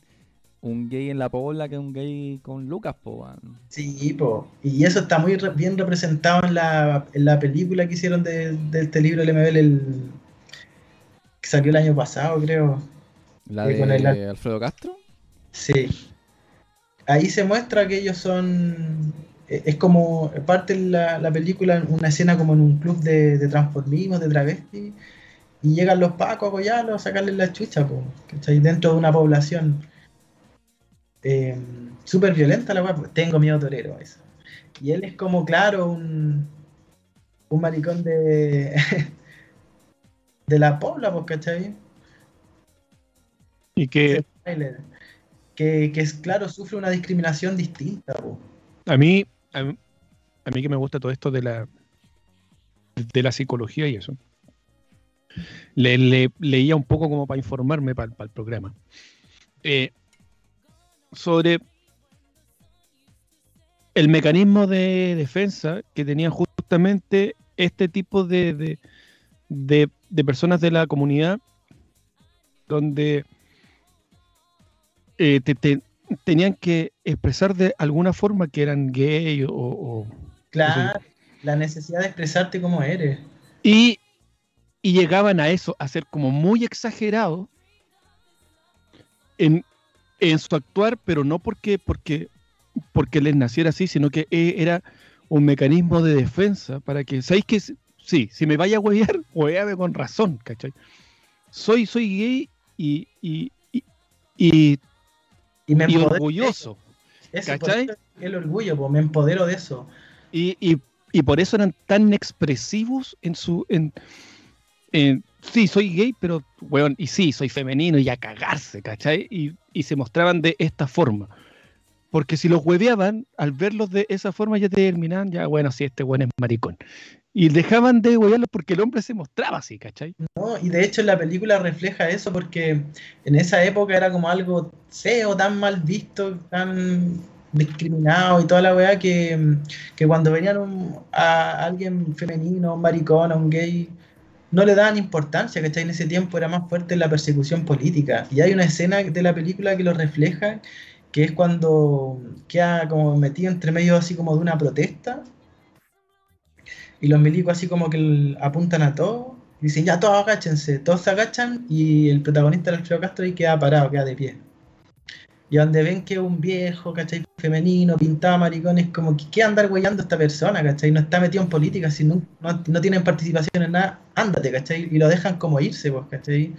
un gay en la pobla que un gay con Lucas, po. Sí, po. Y eso está muy re- bien representado en la, en la película que hicieron de, de este libro del MBL, el, que salió el año pasado, creo. La con el- de Alfredo Castro. Sí. Ahí se muestra que ellos son. eh, Es como parte de la, la película, una escena como en un club de, de transformismo, de travesti, y llegan los pacos a apoyarlos, a sacarles la chucha, po, ¿cachai? Dentro de una población eh, súper violenta, la weá, pues, tengo miedo torero, eso. Y él es como, claro, un, un maricón de, [LAUGHS] de la pobla, pues, ¿cachai? Y que que, que es claro, sufre una discriminación distinta. po. a mí, a, mí- a mí que me gusta todo esto de la de la psicología y eso. Le, le- leía un poco como para informarme para el programa. Eh, sobre el mecanismo de defensa que tenían justamente este tipo de, de, de- de personas de la comunidad donde eh, te- te- tenían que expresar de alguna forma que eran gay o, o- Claro, la necesidad de expresarte como eres. y, y llegaban a eso, a ser como muy exagerados en, en su actuar, pero no porque, porque, porque les naciera así, sino que eh, era un mecanismo de defensa para que, ¿sabéis que Sí, si me vaya a huevear, [LAUGHS] hueveame con razón, ¿cachai? Soy, soy gay y, y, y, y- Y me orgulloso. eso, ¿cachai? el orgullo, pues me empodero de eso. Y, y- y por eso eran tan expresivos en su. En, en- sí, soy gay, pero, weón, y sí, soy femenino y a cagarse, ¿cachai? Y, y se mostraban de esta forma. Porque si los hueveaban, al verlos de esa forma ya te terminaban, ya, bueno, sí, este weón es maricón. Y dejaban de huevearlos porque el hombre se mostraba así, ¿cachai? ¿no? Y de hecho la película refleja eso porque en esa época era como algo feo, tan mal visto, tan discriminado y toda la weá que, que cuando venían un- a alguien femenino, un maricón, un gay, no le daban importancia, ¿cachai? En ese tiempo era más fuerte la persecución política. Y hay una escena de la película que lo refleja, que es cuando queda como metido entre medio así como de una protesta y los milicos así como que apuntan a todos, y dicen ya todos agáchense, todos se agachan y el protagonista del Alfredo Castro ahí queda parado, queda de pie. Y donde ven que es un viejo, ¿cachai? Femenino, pintado maricones, como que ¿qué andar weyando esta persona, ¿cachai? No está metido en política, si no, no, no tienen participación en nada, ándate, ¿cachai? Y lo dejan como irse, pues, ¿cachai?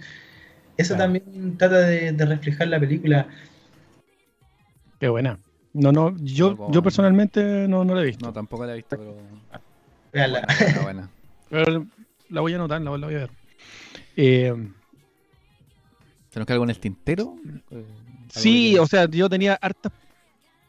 Eso Claro. también trata de, de reflejar la película. Qué buena. No, no, yo, No, yo personalmente no, no la he visto. No, tampoco la he visto, pero. Véanla. Buena, buena. Pero la voy a anotar, la, la voy a ver. Eh, ¿Se nos queda algo en el tintero? Eh, sí, o sea, yo tenía hartas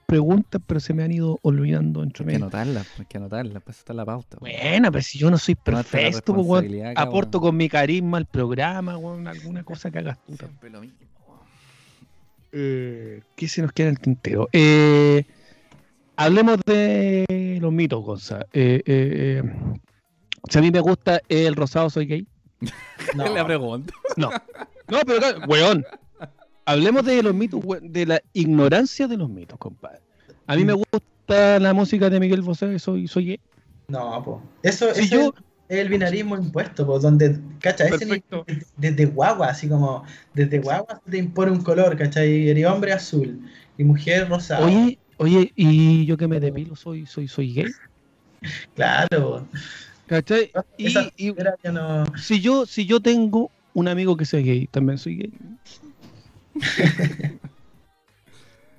preguntas, pero se me han ido olvidando entre que- Hay que medio. anotarlas, hay que anotarlas, pues está en la pauta. pues. Buena, pero si yo no soy perfecto, pues, aporto con mi carisma al programa, weón, alguna cosa que hagas tú. también. Siempre lo mismo. Eh, ¿Qué se nos queda en el tintero? Eh, hablemos de los mitos, Gonza. Eh, eh, eh, si a mí me gusta el rosado, soy gay. [LAUGHS] No, La pregunta. No. No, pero, weón. Hablemos de los mitos, weón, de la ignorancia de los mitos, compadre. A mí me gusta la música de Miguel Bosé, soy, soy gay. no, po. Eso, Si eso yo- es el binarismo impuesto, pues, donde, cacha, ese Perfecto. desde guagua, así como, desde guagua te impone un color, ¿cachai? Eres hombre azul y mujer rosada. Oye, oye, y yo que me depilo, soy, soy, soy gay. [LAUGHS] Claro. ¿Cachai? Y, y no. si yo, si yo tengo un amigo que sea gay, también soy gay. [LAUGHS]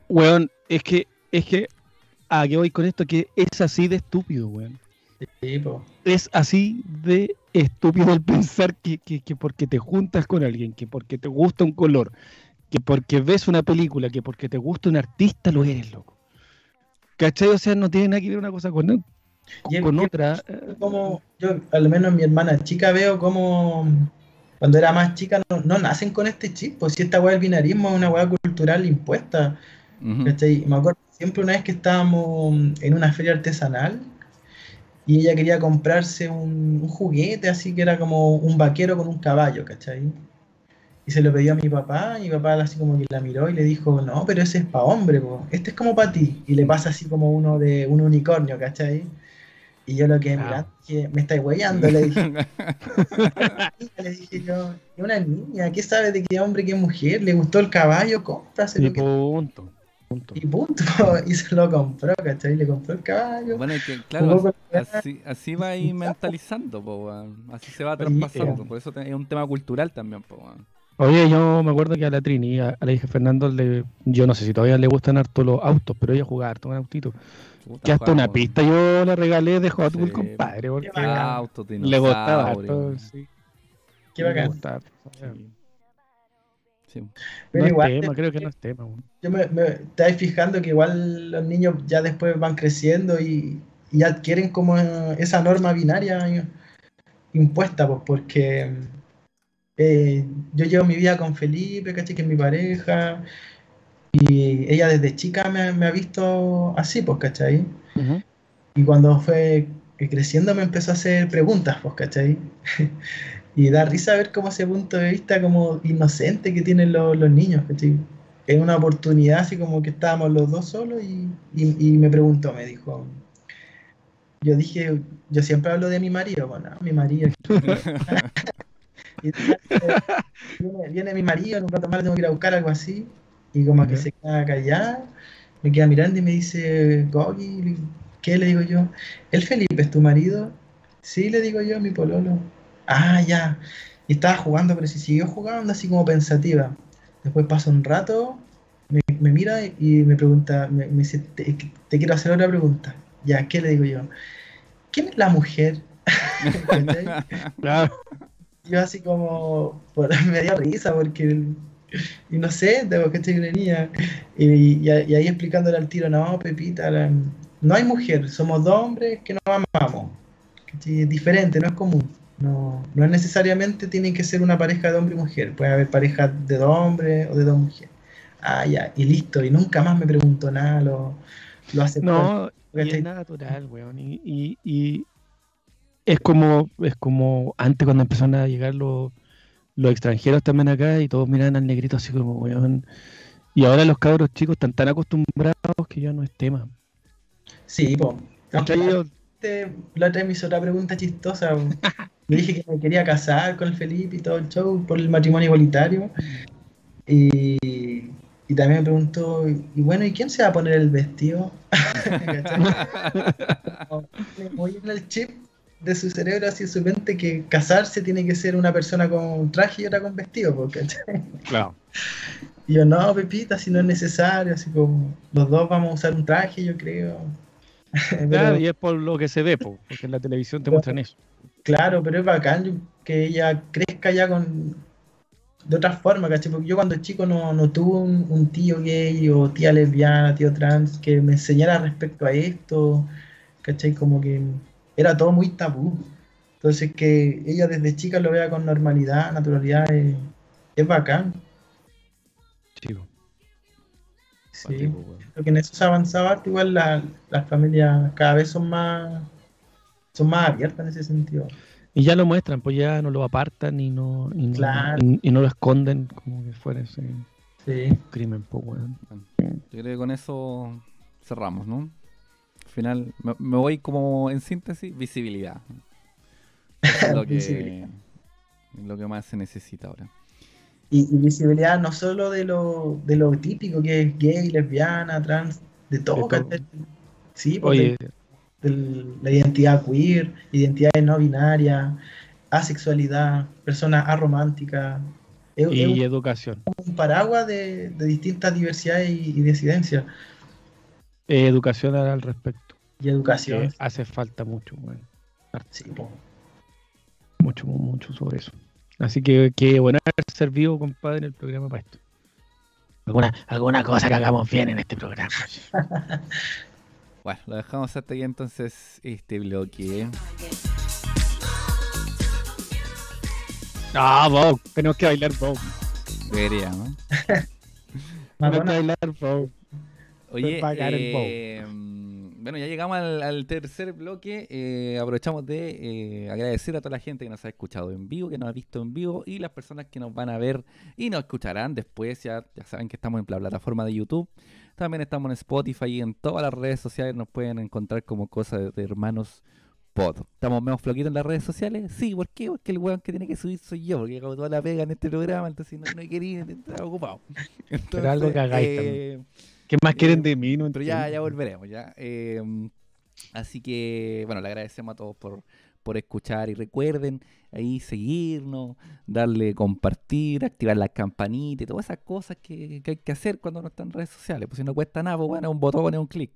weón, es que, es que, ¿a qué voy con esto? Que es así de estúpido, weón. Sí, po. Es así de estúpido el pensar que, que, que porque te juntas con alguien, que porque te gusta un color, que porque ves una película, que porque te gusta un artista, lo eres, loco. ¿Cachai? O sea, no tiene nada que ver una cosa con, con y es otra. eh, como yo, al menos mi hermana chica, veo como cuando era más chica no, no nacen con este chip, pues si esta weá del binarismo es una weá cultural impuesta. ¿cachai? Y Me acuerdo siempre una vez que estábamos en una feria artesanal y ella quería comprarse un, un juguete así que era como un vaquero con un caballo, ¿cachai? y se lo pidió a mi papá, y mi papá así como que la miró y le dijo, no, pero ese es para hombre, po. este es como para ti. Y le pasa así como uno de un unicornio, ¿cachai? Y yo lo que Ah. mirando, dije, me estáis huellando, le dije. [LAUGHS] [LAUGHS] le dije yo, una niña, ¿qué sabe de qué hombre, qué mujer? ¿Le gustó el caballo? Cómpraselo. Y que- punto. Y punto. [LAUGHS] Y se lo compró, ¿cachai? Le compró el caballo. Bueno, es que claro, así, así va a ir [LAUGHS] mentalizando, po. Así se va traspasando. eh. Por eso es un tema cultural también, po. Oye, yo me acuerdo que a la Trini, a, a la hija Fernando, le, yo no sé si todavía le gustan harto los autos, pero ella jugaba harto con autito. Puta, Que hasta una pista yo le regalé de Hot Wheels, Sí. compadre, porque Qué bacán. Autos, le gustaba harto. Sí, Qué le bacán. gustaba harto. Sí. Sí. Pero no igual, es tema, creo que no es tema. yo me, me estáis fijando que igual los niños ya después van creciendo y, y adquieren como esa norma binaria impuesta, pues porque eh, yo llevo mi vida con Felipe, ¿cachai? Que es mi pareja, y ella desde chica me, me ha visto así, pues, ¿cachai? Y cuando fue creciendo me empezó a hacer preguntas, pues, ¿cachai? [LAUGHS] y da risa ver como ese punto de vista como inocente que tienen los, los niños, ¿cachai? Es una oportunidad así como que estábamos los dos solos y, y- y me preguntó, me dijo, yo dije, yo siempre hablo de mi marido, bueno, mi marido. [LAUGHS] [LAUGHS] y viene, viene mi marido, en un rato más tengo que ir a buscar algo así, y como que se queda callado, me queda mirando y me dice, Gogi, ¿qué le digo yo? ¿El Felipe es tu marido? Sí, le digo yo, mi pololo. Ah, ya. Y estaba jugando, pero si siguió jugando así como pensativa. Después pasa un rato, me, me mira y me pregunta, me, me dice, te, te quiero hacer otra pregunta. Ya, ¿qué le digo yo? ¿Quién es la mujer? [LAUGHS] Claro. yo así como por- [LAUGHS] me dio risa porque y no sé, tengo que una niña y, y- y ahí explicándole al tiro, no, Pepita, la- no hay mujer, somos dos hombres que nos amamos. ¿cachai? Es diferente, no es común. No, no es necesariamente tiene que ser una pareja de hombre y mujer, puede haber parejas de dos hombres o de dos mujeres. Ah, ya, y listo, y nunca más me preguntó nada, lo, lo aceptó. No, es natural, weón. Y, y, y es como, es como antes cuando empezaron a llegar los, los extranjeros también acá y todos miraban al negrito así como, weón. Y ahora los cabros chicos están tan acostumbrados que ya no es tema. Sí, po. Este, la otra me hizo otra pregunta chistosa. Le dije que me quería casar con el Felipe y todo el show por el matrimonio igualitario. Y, y también me preguntó, y bueno, ¿y quién se va a poner el vestido? [LAUGHS] Como, Muy en el chip de su cerebro, así su mente, que casarse tiene que ser una persona con traje y otra con vestido, po, ¿cachai? Claro. Y yo, no, Pepita, si no es necesario, así como los dos vamos a usar un traje, yo creo. [LAUGHS] Claro, y es por lo que se ve, po, porque en la televisión te muestran eso. Claro, pero es bacán que ella crezca ya con de otra forma, ¿cachai? Porque yo cuando chico no, no tuve un, un tío gay o tía lesbiana, tío trans, que me enseñara respecto a esto, ¿cachai? Como que era todo muy tabú. Entonces que ella desde chica lo vea con normalidad, naturalidad, es, es bacán. Sí. Creo que en eso se avanzado harto, igual la- las familias cada vez son más son más abiertas en ese sentido. Y ya lo muestran, pues ya no lo apartan y no, y no, Claro. y- y no lo esconden como que fuera ese Sí. crimen, pues, weón. Yo creo que con eso cerramos, ¿no? Al final, me, me voy como en síntesis, visibilidad. [LAUGHS] Es lo que, Visibilidad. es lo que más se necesita ahora. Y, y visibilidad no solo de lo, de lo típico que es gay, lesbiana, trans, de todo, De. Sí, Oye, de la identidad queer, identidades no binarias, asexualidad, personas arománticas. Y un, educación. un paraguas de, de distintas diversidades y, y disidencias. Eh, educación al respecto. Y educación. que hace falta mucho, weón. Sí. Mucho, mucho sobre eso. Así que qué bueno haber servido, compadre, el programa para esto. Alguna, alguna cosa que hagamos bien en este programa. [LAUGHS] Bueno, lo dejamos hasta aquí entonces este bloque. No, Bob, tenemos que bailar Bob. Debería, ¿no? Tenemos que bailar Bob. Oye, eh, bueno, ya llegamos al, al tercer bloque. eh, aprovechamos de eh, agradecer a toda la gente que nos ha escuchado en vivo, que nos ha visto en vivo y las personas que nos van a ver y nos escucharán después. Ya, ya saben que estamos en la plataforma de YouTube. También estamos en Spotify y en todas las redes sociales nos pueden encontrar como cosa de, de hermanos pod. ¿Estamos menos floquitos en las redes sociales? Sí, ¿por qué? Porque el weón que tiene que subir soy yo, porque hago toda la pega en este programa, entonces no, no quería estar ocupado. Pero algo que hagáis eh, ¿Qué más quieren de mí? No pero ya, ya volveremos, ya. Eh, así que, bueno, le agradecemos a todos por, por escuchar y recuerden ahí seguirnos, darle compartir, activar la campanita y todas esas cosas que, que hay que hacer cuando uno está en redes sociales. Pues si no cuesta nada, pues bueno, es un botón, es un clic.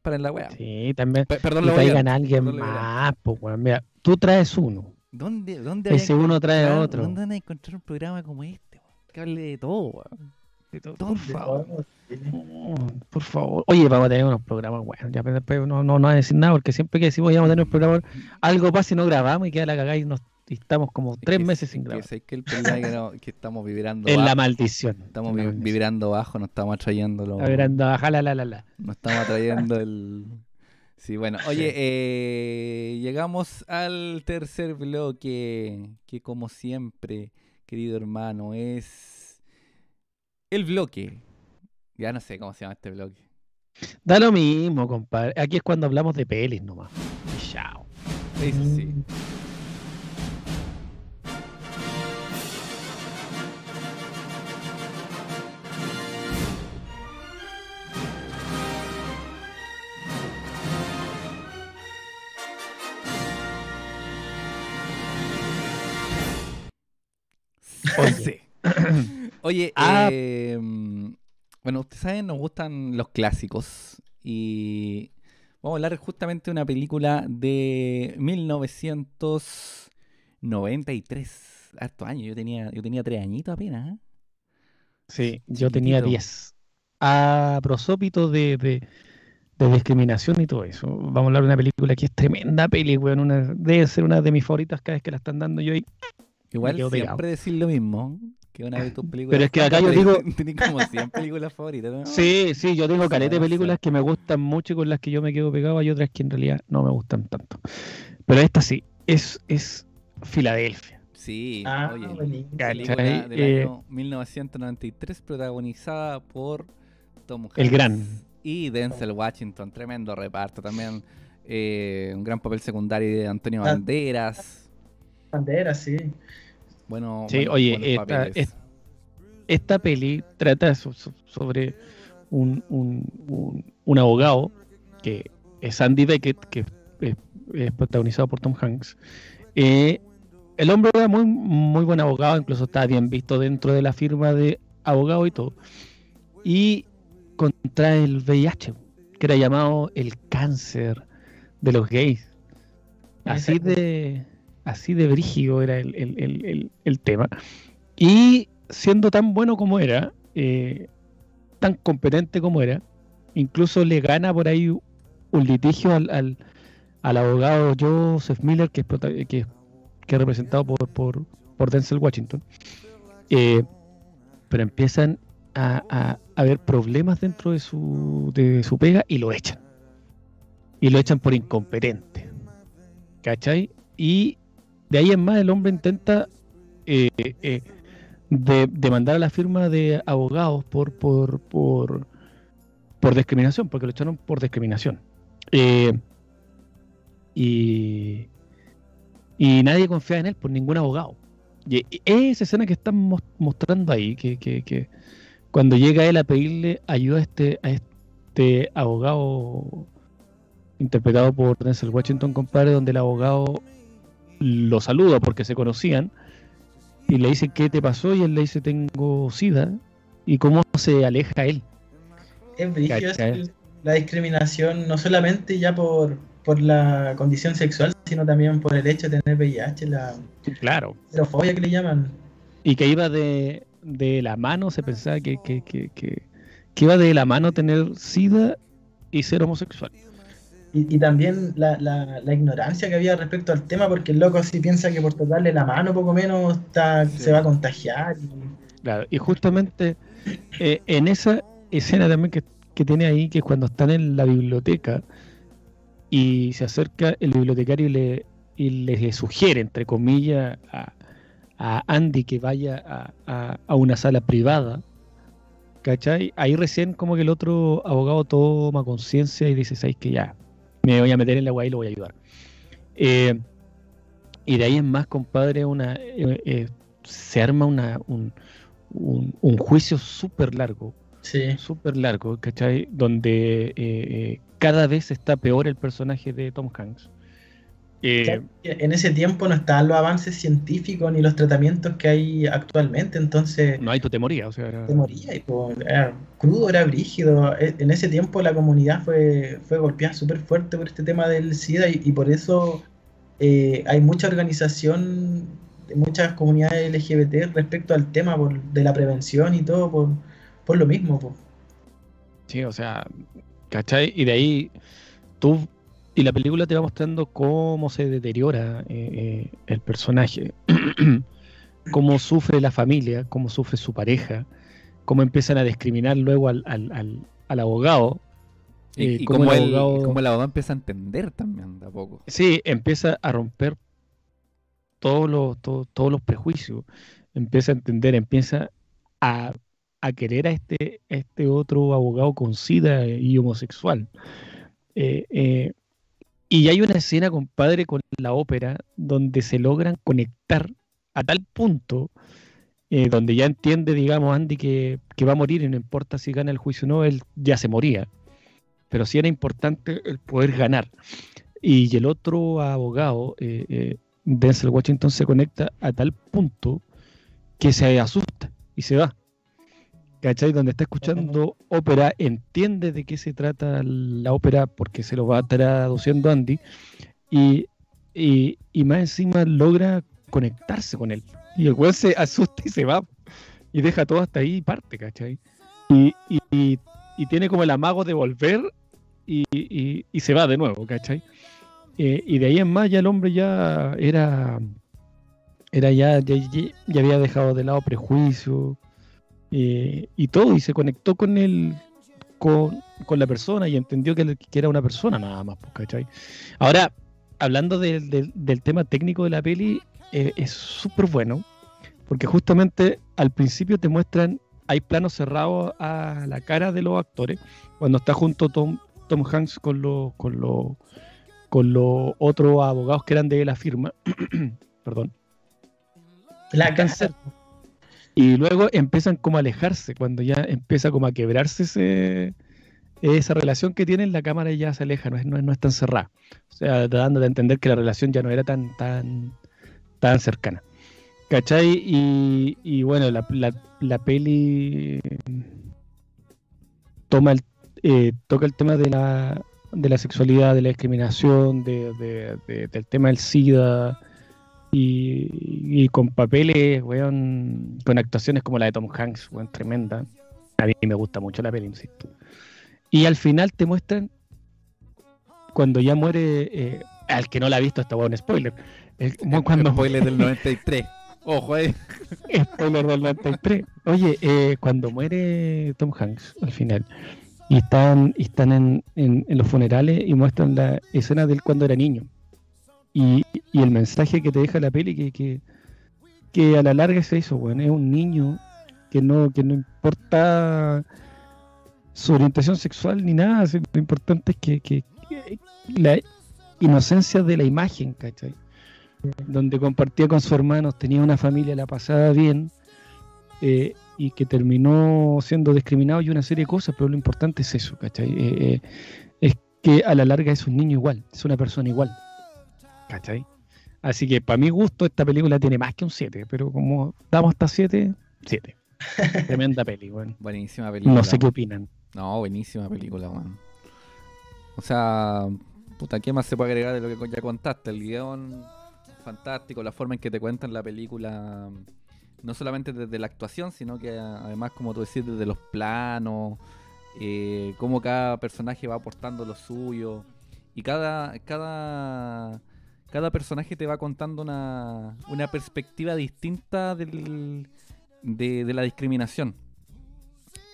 Para en la weá. Sí, también. Pe- Perdón, lo traigan a alguien perdón más, pues, weón. Mira, tú traes uno. ¿Dónde, dónde Ese uno trae otro. ¿Dónde van a encontrar un programa como este? Que hable de todo, weón. Por favor. Por favor. Oye, vamos a tener unos programas, bueno, ya no, no, no a decir nada, porque siempre que decimos vamos a tener un programa, algo pasa y no grabamos y queda la cagada y, nos, y estamos como tres meses sin grabar. sé que el problema es que, no- que estamos vibrando Es la maldición. estamos es la vi- maldición. vibrando bajo, no estamos atrayendo lo- anda, baja la la la la. No estamos atrayendo el. Sí, bueno. Oye, eh, llegamos al tercer bloque, que como siempre, querido hermano, es el bloque. Ya no sé cómo se llama este bloque. Da lo mismo, compadre. Aquí es cuando hablamos de pelis nomás. Chao. Sí. Oye. Sí. Oye, Ah. eh, bueno, ustedes saben, nos gustan los clásicos y vamos a hablar justamente de una película de 1993. Harto años, yo tenía, yo tenía tres añitos apenas. ¿eh? Sí, yo tenía. 10. A prosópito de, de, de discriminación y todo eso. Vamos a hablar de una película que es tremenda peli, weón. Una, debe ser una de mis favoritas cada vez que la están dando yo ahí. Igual siempre pegado. decir lo mismo, que una vez tus películas. Pero es que acá yo digo- [LAUGHS] Tenés como 100 películas favoritas, ¿no? Sí, sí, yo tengo caleta de películas que me gustan mucho y con las que yo me quedo pegado. Hay otras que en realidad no me gustan tanto. Pero esta sí, es, es Filadelfia. Sí, Ah, oye. Película del Eh, año 1993 protagonizada por Tom Hanks El gran. y Denzel Washington, tremendo reparto también, eh, un gran papel secundario de Antonio Ah. Banderas, Bandera, sí. Bueno, Sí, oye, esta- peli trata so- so- sobre un, un- un- un abogado que es Andy Beckett, que es, es protagonizado por Tom Hanks. Eh, el hombre era muy, muy buen abogado, incluso estaba bien visto dentro de la firma de abogado y todo. Y contrae el VIH, que era llamado el cáncer de los gays. Así de, así de brígido era el, el- el- el- tema. Y siendo tan bueno como era, eh, tan competente como era, incluso le gana por ahí un litigio al, al- al abogado Joseph Miller, que es, que, que es representado por, por, por Denzel Washington. Eh, pero empiezan a, a- a haber problemas dentro de su, de su pega y lo echan. Y lo echan por incompetente. ¿Cachai? Y de ahí en más el hombre intenta eh, eh, de, demandar a la firma de abogados por, por, por, por discriminación, porque lo echaron por discriminación. Eh, y, y nadie confía en él por ningún abogado. Y esa escena que están mos- mostrando ahí, que, que- que cuando llega él a pedirle ayuda a este, a este abogado interpretado por Denzel Washington, compadre, donde el abogado lo saluda porque se conocían y le dice qué te pasó y él le dice tengo sida y cómo se aleja él. Es eso, la discriminación, no solamente ya por, por la condición sexual, sino también por el hecho de tener VIH, la Claro. xerofobia que le llaman. Y que iba de, de la mano, se pensaba que, que, que, que iba de la mano tener sida y ser homosexual. Y, y también la, la, la ignorancia que había respecto al tema, porque el loco si piensa que por tocarle la mano poco menos está, Sí. se va a contagiar. y- Claro, y justamente eh, en esa escena también que, que tiene ahí, que es cuando están en la biblioteca y se acerca el bibliotecario y le, y le sugiere, entre comillas, a, a Andy que vaya a, a- a una sala privada, ¿cachai? Ahí recién como que el otro abogado toma conciencia y dice, ¿sabes que ya? Me voy a meter en la guay y lo voy a ayudar. Eh, y de ahí en más, compadre, una, eh, eh, se arma una, un, un- un juicio súper largo, Sí. súper largo, ¿cachai? Donde cada vez está peor el personaje de Tom Hanks. Eh, En ese tiempo no estaban los avances científicos ni los tratamientos que hay actualmente, entonces no hay tu te morías, o sea, era- te y era crudo, era brígido. E- En ese tiempo la comunidad fue, fue golpeada súper fuerte por este tema del SIDA y, y por eso eh, hay mucha organización de muchas comunidades LGBT respecto al tema por- de la prevención y todo por, por lo mismo. po. Sí, o sea, ¿cachai? Y de ahí tú, y la película te va mostrando cómo se deteriora eh, eh, el personaje, [CLEARS THROAT] cómo sufre la familia, cómo sufre su pareja, cómo empiezan a discriminar luego al, al, al- al abogado. Y, eh, y cómo el el, abogado- como el abogado empieza a entender también de a poco. Sí, empieza a romper todos los, todo- todos los prejuicios, empieza a entender, empieza a, a querer a este, este otro abogado con sida y homosexual. Eh, eh, y hay una escena, compadre, con la ópera donde se logran conectar a tal punto eh, donde ya entiende, digamos, Andy que, que va a morir y no importa si gana el juicio o no, él ya se moría. Pero sí era importante el poder ganar. Y el otro abogado, eh, eh, Denzel Washington, se conecta a tal punto que se asusta y se va. ¿Cachai? Donde está escuchando ópera, entiende de qué se trata la ópera porque se lo va traduciendo Andy y, y, y más encima logra conectarse con él. Y el weón se asusta y se va y deja todo hasta ahí y parte, ¿cachai? Y, y, y- tiene como el amago de volver y, y- y se va de nuevo, ¿cachai? Eh, y de ahí en más ya el hombre ya era, era ya, ya, ya- ya había dejado de lado prejuicio eh, y todo, y se conectó con él, con, con la persona y entendió que, era una persona nada más, pues. Ahora, hablando del- del- tema técnico de la peli, eh, es súper bueno, porque justamente al principio te muestran, hay planos cerrados a la cara de los actores, cuando está junto Tom, Tom Hanks con los con los con los otros abogados que eran de la firma, [CLEARS THROAT] perdón, La cerca. Y luego empiezan como a alejarse, cuando ya empieza como a quebrarse ese, esa relación que tienen, la cámara ya se aleja, no es, no no es tan cerrada. O sea, dando a entender que la relación ya no era tan, tan, tan cercana. ¿Cachai? Y, bueno, la, la, la peli toma el, eh, toca el tema de la, de la sexualidad, de la discriminación, de, de- de- del tema del SIDA, y, y con papeles, weón, con actuaciones como la de Tom Hanks, weón, tremenda. A mí me gusta mucho la peli, insisto. Y al final te muestran cuando ya muere, eh, al que no la ha visto, está weón, spoiler. El- cuando, Spoiler del [LAUGHS] 93. Ojo ahí. [LAUGHS] Spoiler del 93. Oye, eh, cuando muere Tom Hanks al final y están, y están en, en- en los funerales y muestran la escena de él cuando era niño. Y, y el mensaje que te deja la peli que, que, a la larga es eso, bueno, es un niño que no, que no importa su orientación sexual ni nada, lo importante es que la inocencia de la imagen, ¿cachai? donde compartía con sus hermanos, tenía una familia, la pasaba bien, eh, y que terminó siendo discriminado y una serie de cosas, pero lo importante es eso, ¿cachai? Eh, eh, es que a la larga es un niño igual, es una persona igual, ¿cachai? Así que para mi gusto esta película tiene más que un 7, pero como damos hasta 7, 7. [LAUGHS] Tremenda peli, weón. Buenísima película. No sé qué opinan. No, buenísima película, weón. O sea, puta, ¿qué más se puede agregar de lo que ya contaste? El guion, fantástico, la forma en que te cuentan la película, no solamente desde la actuación, sino que además, como tú decís, desde los planos, eh, cómo cada personaje va aportando lo suyo. Y cada, cada, cada personaje te va contando una, una perspectiva distinta del, de, de la discriminación.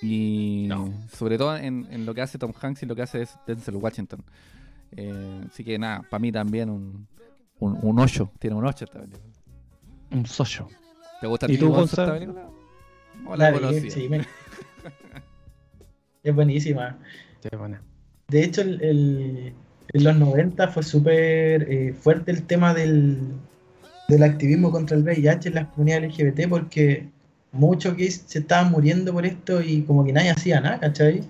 Y No. sobre todo en, en lo que hace Tom Hanks y lo que hace Denzel Washington. Eh, así que nada, para mí también un, un, un 8. Tiene un 8 esta película. Un socio. ¿Te gusta ¿Y tú, esta película? ¿O la La vi, conocías? sí, me- [LAUGHS] es buenísima. Qué buena. De hecho, el, el- en los 90 fue súper eh, fuerte el tema del, del activismo contra el VIH en las comunidades LGBT porque muchos gays se estaban muriendo por esto y como que nadie hacía nada, ¿cachai?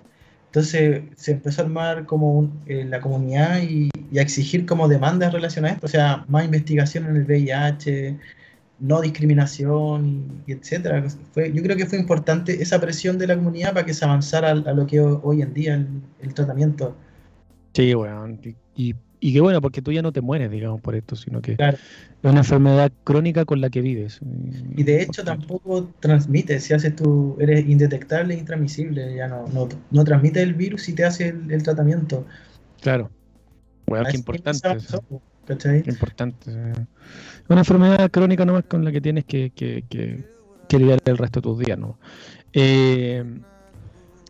Entonces se empezó a armar como un- eh, la comunidad y, a exigir como demandas relacionadas a esto, o sea, más investigación en el VIH, no discriminación y, y etcétera. Fue, yo creo que fue importante esa presión de la comunidad para que se avanzara a, lo que hoy en día el tratamiento. Sí, weón. Y, y, qué bueno, porque tú ya no te mueres, digamos, por esto, sino que Claro. es una enfermedad crónica con la que vives. Y de hecho tampoco transmite, si haces tú, eres indetectable e intransmisible, ya no, no, no transmite el virus y te hace el, el tratamiento. Claro. Weón, qué importante. importante. Es una enfermedad crónica nomás con la que tienes que, que, que, que lidiar el resto de tus días, ¿no? Eh,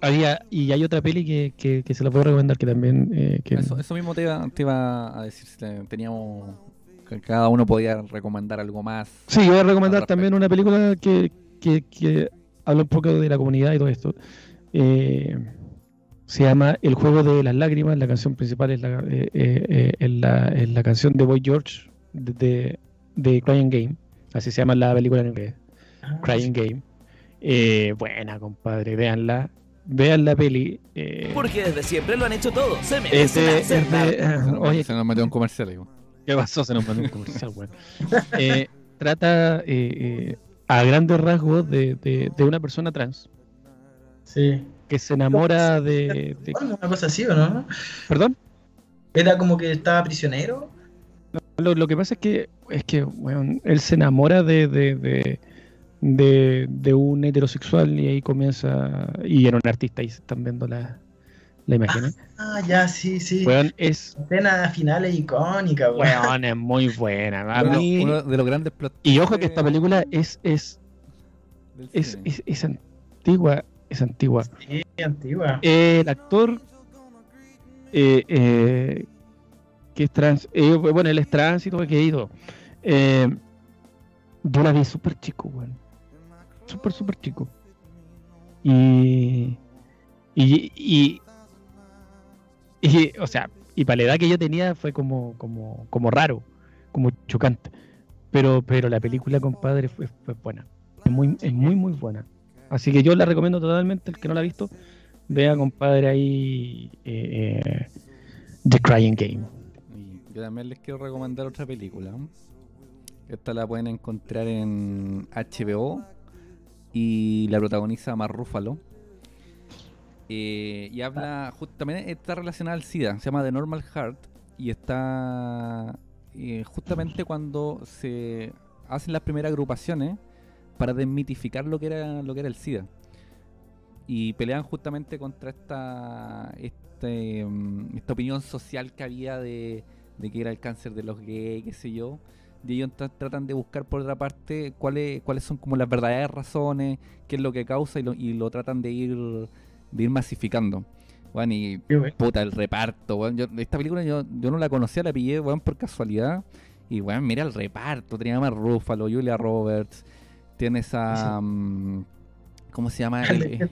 había, y hay otra peli que, que, que se la puedo recomendar que también... eh, que, Eso, eso mismo te iba, te iba a decir. Teníamos. que cada uno podía recomendar algo más. Sí, yo voy a recomendar también una película que, que, que habla un poco de la comunidad y todo esto. Eh, se llama El juego de las lágrimas. La canción principal es la, eh, eh, eh, es la, es la canción de Boy George de, de, de Crying Game. Así se llama la película en inglés. Ah, Crying Game. Eh, buena, compadre. Véanla. Vean la peli. eh, Porque desde siempre lo han hecho todo. Se es merecen de- es [LAUGHS] de- oye, se nos metió un comercial. digo. ¿Qué pasó? Se nos mandó un comercial, weón. [LAUGHS] Eh, trata eh, eh, a grandes rasgos de, de- de una persona trans Sí. que se enamora de. de- Una cosa así, ¿o no? ¿Perdón? Era como que estaba prisionero. Lo, lo que pasa es que, es que weón, él se enamora de, de, de, un heterosexual y ahí comienza. Y era un artista y se están viendo la, la imagen. ¿eh? Ah, ya, sí, sí. Weón, es. La escena final es icónica, weón. Weón, es muy buena. A Uno, mí- uno de los grandes plot y ojo que esta película es, es, es, es, es antigua. Es antigua. Sí, antigua. el actor eh, eh, que es trans, eh, bueno, él es trans y todo que he ido. Eh, yo la vi súper chico, weón. Súper, súper chico. Y, y, y, y, o sea, y para la edad que yo tenía fue como, como, como raro, como chocante. Pero, pero la película, compadre, fue, fue buena. Es muy, es muy, muy buena. Así que yo la recomiendo totalmente, el que no la ha visto, vea, compadre, ahí eh, eh, The Crying Game. Yo también les quiero recomendar otra película. Esta la pueden encontrar en HBO y la protagoniza Mar Ruffalo. Eh, y habla, justamente está relacionada al SIDA, se llama The Normal Heart y está eh, justamente cuando se hacen las primeras agrupaciones para desmitificar lo que era lo que era el SIDA y pelean justamente contra esta este, mm, esta opinión social que había de, de que era el cáncer de los gays, qué sé yo. Y ellos tra- tratan de buscar por otra parte cuáles cuáles son como las verdaderas razones, qué es lo que causa y lo, y lo tratan de ir de ir masificando. Bueno, y bueno. puta el reparto. Yo, esta película yo, yo no la conocía, la pillé, weón, por casualidad. Y weón, mira el reparto, tenía a Mark Ruffalo, Julia Roberts, tienes a mm, ¿cómo se llama? El, el-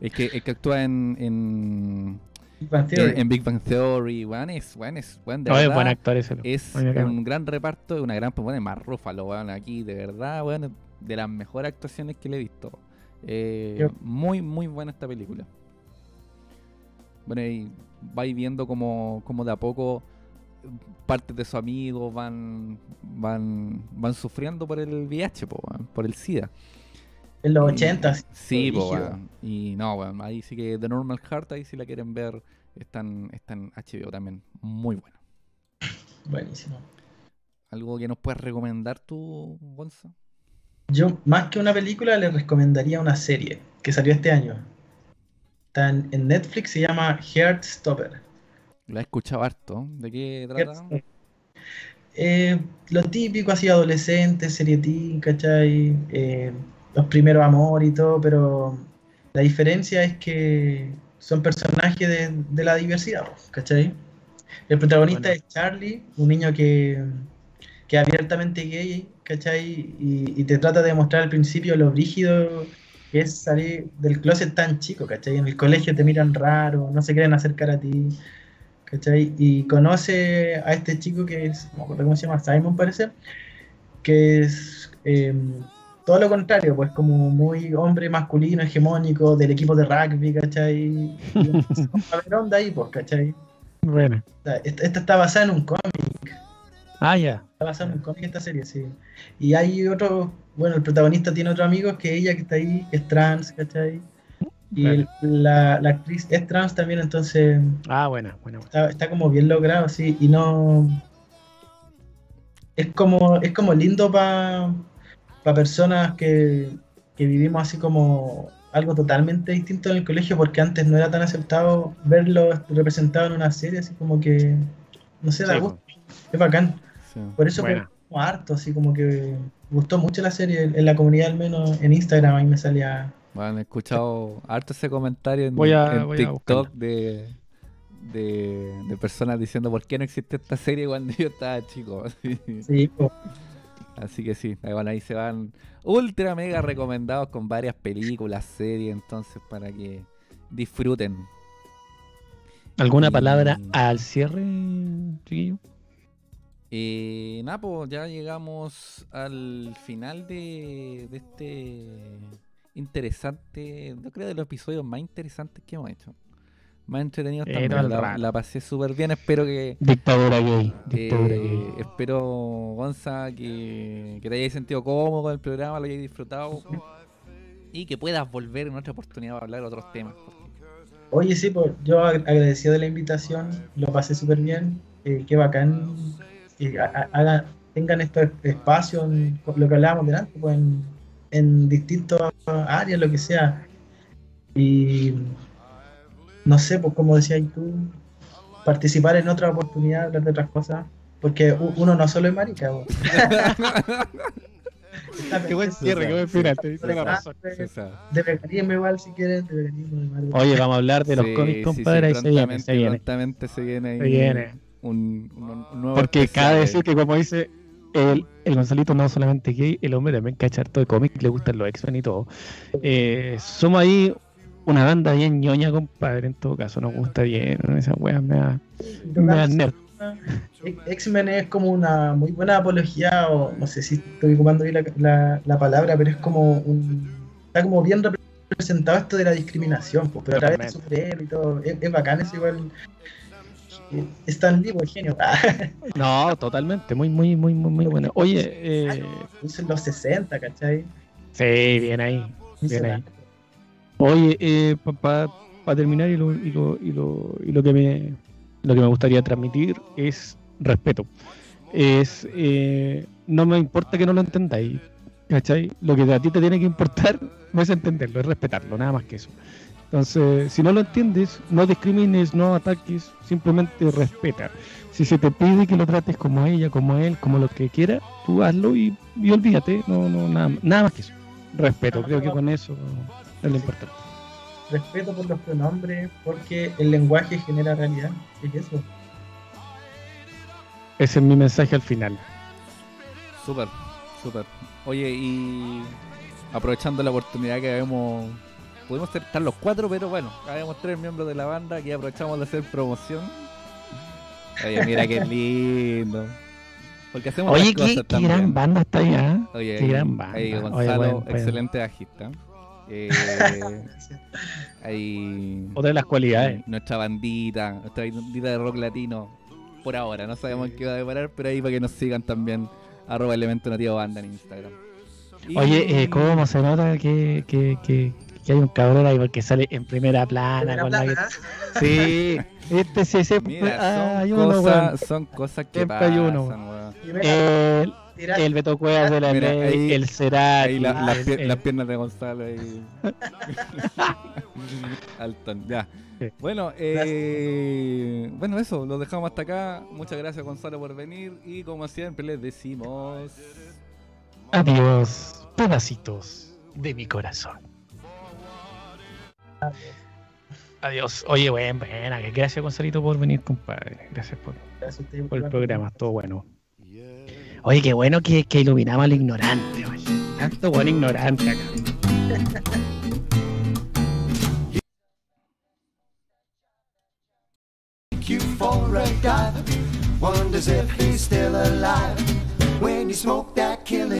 el que, el que actúa en, en, Big Bang Theory. en, en Big Bang Theory, weón, es, weón, es, weón, de No, es verdad, buen actor ese. es un gran reparto y una gran, pues bueno, Mark Ruffalo, weón, aquí, de verdad, weón, de las mejores actuaciones que le he visto. Eh, muy, muy buena esta película. Bueno, y vais viendo como, como de a poco eh, partes de sus amigos van van van sufriendo por el VIH, po, por el SIDA. En los Y- 80. Sí, po. Y no, weón, ahí sí que The Normal Heart, ahí si la quieren ver, están, están HBO también. Muy bueno. Buenísimo. ¿Algo que nos puedes recomendar tú, Gonzo? Yo, más que una película, le recomendaría una serie que salió este año. Está en, en Netflix, se llama Heartstopper. La he escuchado harto. ¿De qué trata? Eh, lo típico, así, adolescente, serie teen, ¿cachai? Eh, los primeros amores y todo, pero La diferencia es que son personajes de, de la diversidad, ¿cachai? El protagonista Bueno. es Charlie, un niño que, que es abiertamente gay, ¿cachai? Y, y te trata de mostrar al principio lo brígido que es salir del closet tan chico, ¿cachai? En el colegio te miran raro, no se quieren acercar a ti, ¿cachai? Y conoce a este chico que es, no me acuerdo cómo se llama, Simon parece, que es eh, todo lo contrario, pues como muy hombre masculino, hegemónico, del equipo de rugby, ¿cachai? A ver onda ahí, pues, ¿cachai? Bueno. Esta, esta está basada en un cómic, Ah, ya. está basada en un cómic esta serie, sí. Y hay otro, bueno, el protagonista tiene otro amigo que ella que está ahí, es trans, ¿cachai? Y el- la, la actriz es trans también, entonces Ah, buena. buena. está, está como bien logrado, sí, y no... Es como, es como lindo para personas que, que vivimos así como algo totalmente distinto en el colegio, porque antes no era tan aceptado verlo representado en una serie, así como que, no sé, da Sí, gusto, es bacán. Sí. Por eso como harto, así como que gustó mucho la serie, en la comunidad al menos en Instagram ahí me salía... Bueno, he escuchado harto ese comentario en, Voy a- en voy a TikTok de, de, de personas diciendo por qué no existe esta serie cuando [LAUGHS] yo estaba chico. [LAUGHS] Sí, po. Así que sí, ahí, se van ultra mega recomendados con varias películas, series, entonces para que disfruten. ¿Alguna Y- palabra al cierre, chiquillo? Eh, nada, pues ya llegamos al final de, de este interesante, yo creo de los episodios más interesantes que hemos hecho. Más entretenidos Eh, también. La, la pasé súper bien, espero que... Dictadura gay. eh, Dictadura gay. espero, Gonza, que, que te hayas sentido cómodo con el programa, lo hayas disfrutado y que puedas volver en otra oportunidad para hablar de otros temas. Oye, sí, pues yo ag- agradecido de la invitación, lo pasé súper bien, eh, qué bacán que ha- ha- hagan- tengan estos espacios, en- lo que hablábamos delante, pues en, en distintas áreas, lo que sea. Y no sé, pues como decías tú, participar en otra oportunidad, hablar de otras cosas, porque uno no solo es marica. pues. [LAUGHS] Qué buen cierre, qué buen final. te- de- Tienes razón. Sí, de veganismo igual si quieren, de veganismo de Marvel. Oye, vamos a hablar de los sí, cómics, sí, compadre. sí, ahí se viene, prontamente- se viene. prontamente se viene ahí Se viene. Un, un- un nuevo Porque cabe ahí. decir que, como dice el, el Gonzalito, no solamente gay, el hombre también cacha harto de cómics, le gustan los X-Men y todo. Eh, somos ahí una banda bien ñoña, compadre, en todo caso, nos gusta bien, ¿no? esas weas me da, me da nerd. X-Men es como una muy buena apología, o no sé si estoy ocupando bien la, la- la palabra, pero es como un. Está como bien representado esto de la discriminación, pues, pero a través de superhéroes y todo. Es, es bacán, es igual. Es tan vivo, es genio. [LAUGHS] No, totalmente, muy, muy, muy, muy, muy bueno. Oye, eh, los 60, ¿cachai? sí, bien ahí. Bien ahí. Oye, eh, para terminar y lo, y, lo, y, lo, y lo que me lo que me gustaría transmitir es respeto. Es eh, no me importa que no lo entendáis, ¿cachai? Lo que a ti te tiene que importar no [LAUGHS] es entenderlo, es respetarlo, nada más que eso. Entonces, si no lo entiendes, no discrimines, no ataques, simplemente respeta. Si se te pide que lo trates como ella, como él, como lo que quiera, tú hazlo y, y olvídate, no, no, nada, nada más que eso. Respeto, creo que con eso es lo importante. Respeto por los pronombres, porque el lenguaje genera realidad. Es eso. Ese es mi mensaje al final. Súper, súper. Oye, y aprovechando la oportunidad que habemos, pudimos estar los cuatro, pero bueno, habíamos tres miembros de la banda que aprovechamos de hacer promoción. Oye, mira qué lindo. Porque hacemos Oye, qué, cosas qué también. gran banda está ahí, ¿ah? Oye, qué ahí- gran banda. ahí Oye, Gonzalo, bueno. excelente bajista. Eh, Otra de las cualidades. nuestra bandita, nuestra bandita de rock latino. Por ahora, no sabemos en qué va a deparar, pero ahí para que nos sigan también. Arroba elemento nativo banda en Instagram. Y- Oye, eh, ¿cómo se nota que, que, que, que hay un cabrón ahí porque sale en primera plana? Primera con la plana, guitarra? Sí, este sí, ese. Mira, ah, hay son, uno, cosas, weón. son cosas que Siempre hay pasan, uno, El, Beto Cuevas de la Mira, ley, ahí- el Cerati. Ahí la- las, el- pier- el- las piernas de Gonzalo ahí. [LAUGHS] Alton, ya. Sí. Bueno, eh, bueno, eso, lo dejamos hasta acá. Muchas gracias, Gonzalo, por venir. Y como siempre, les decimos. Adiós, pedacitos de mi corazón. Adiós. Oye, buen, buena. Gracias, Gonzalito, por venir, compadre. Gracias por, Gracias a ustedes por el programa. Estuvo bueno. Oye, qué bueno que, que iluminamos al ignorante, oye. Tanto buen ignorante acá. Wonders if he's still alive when that.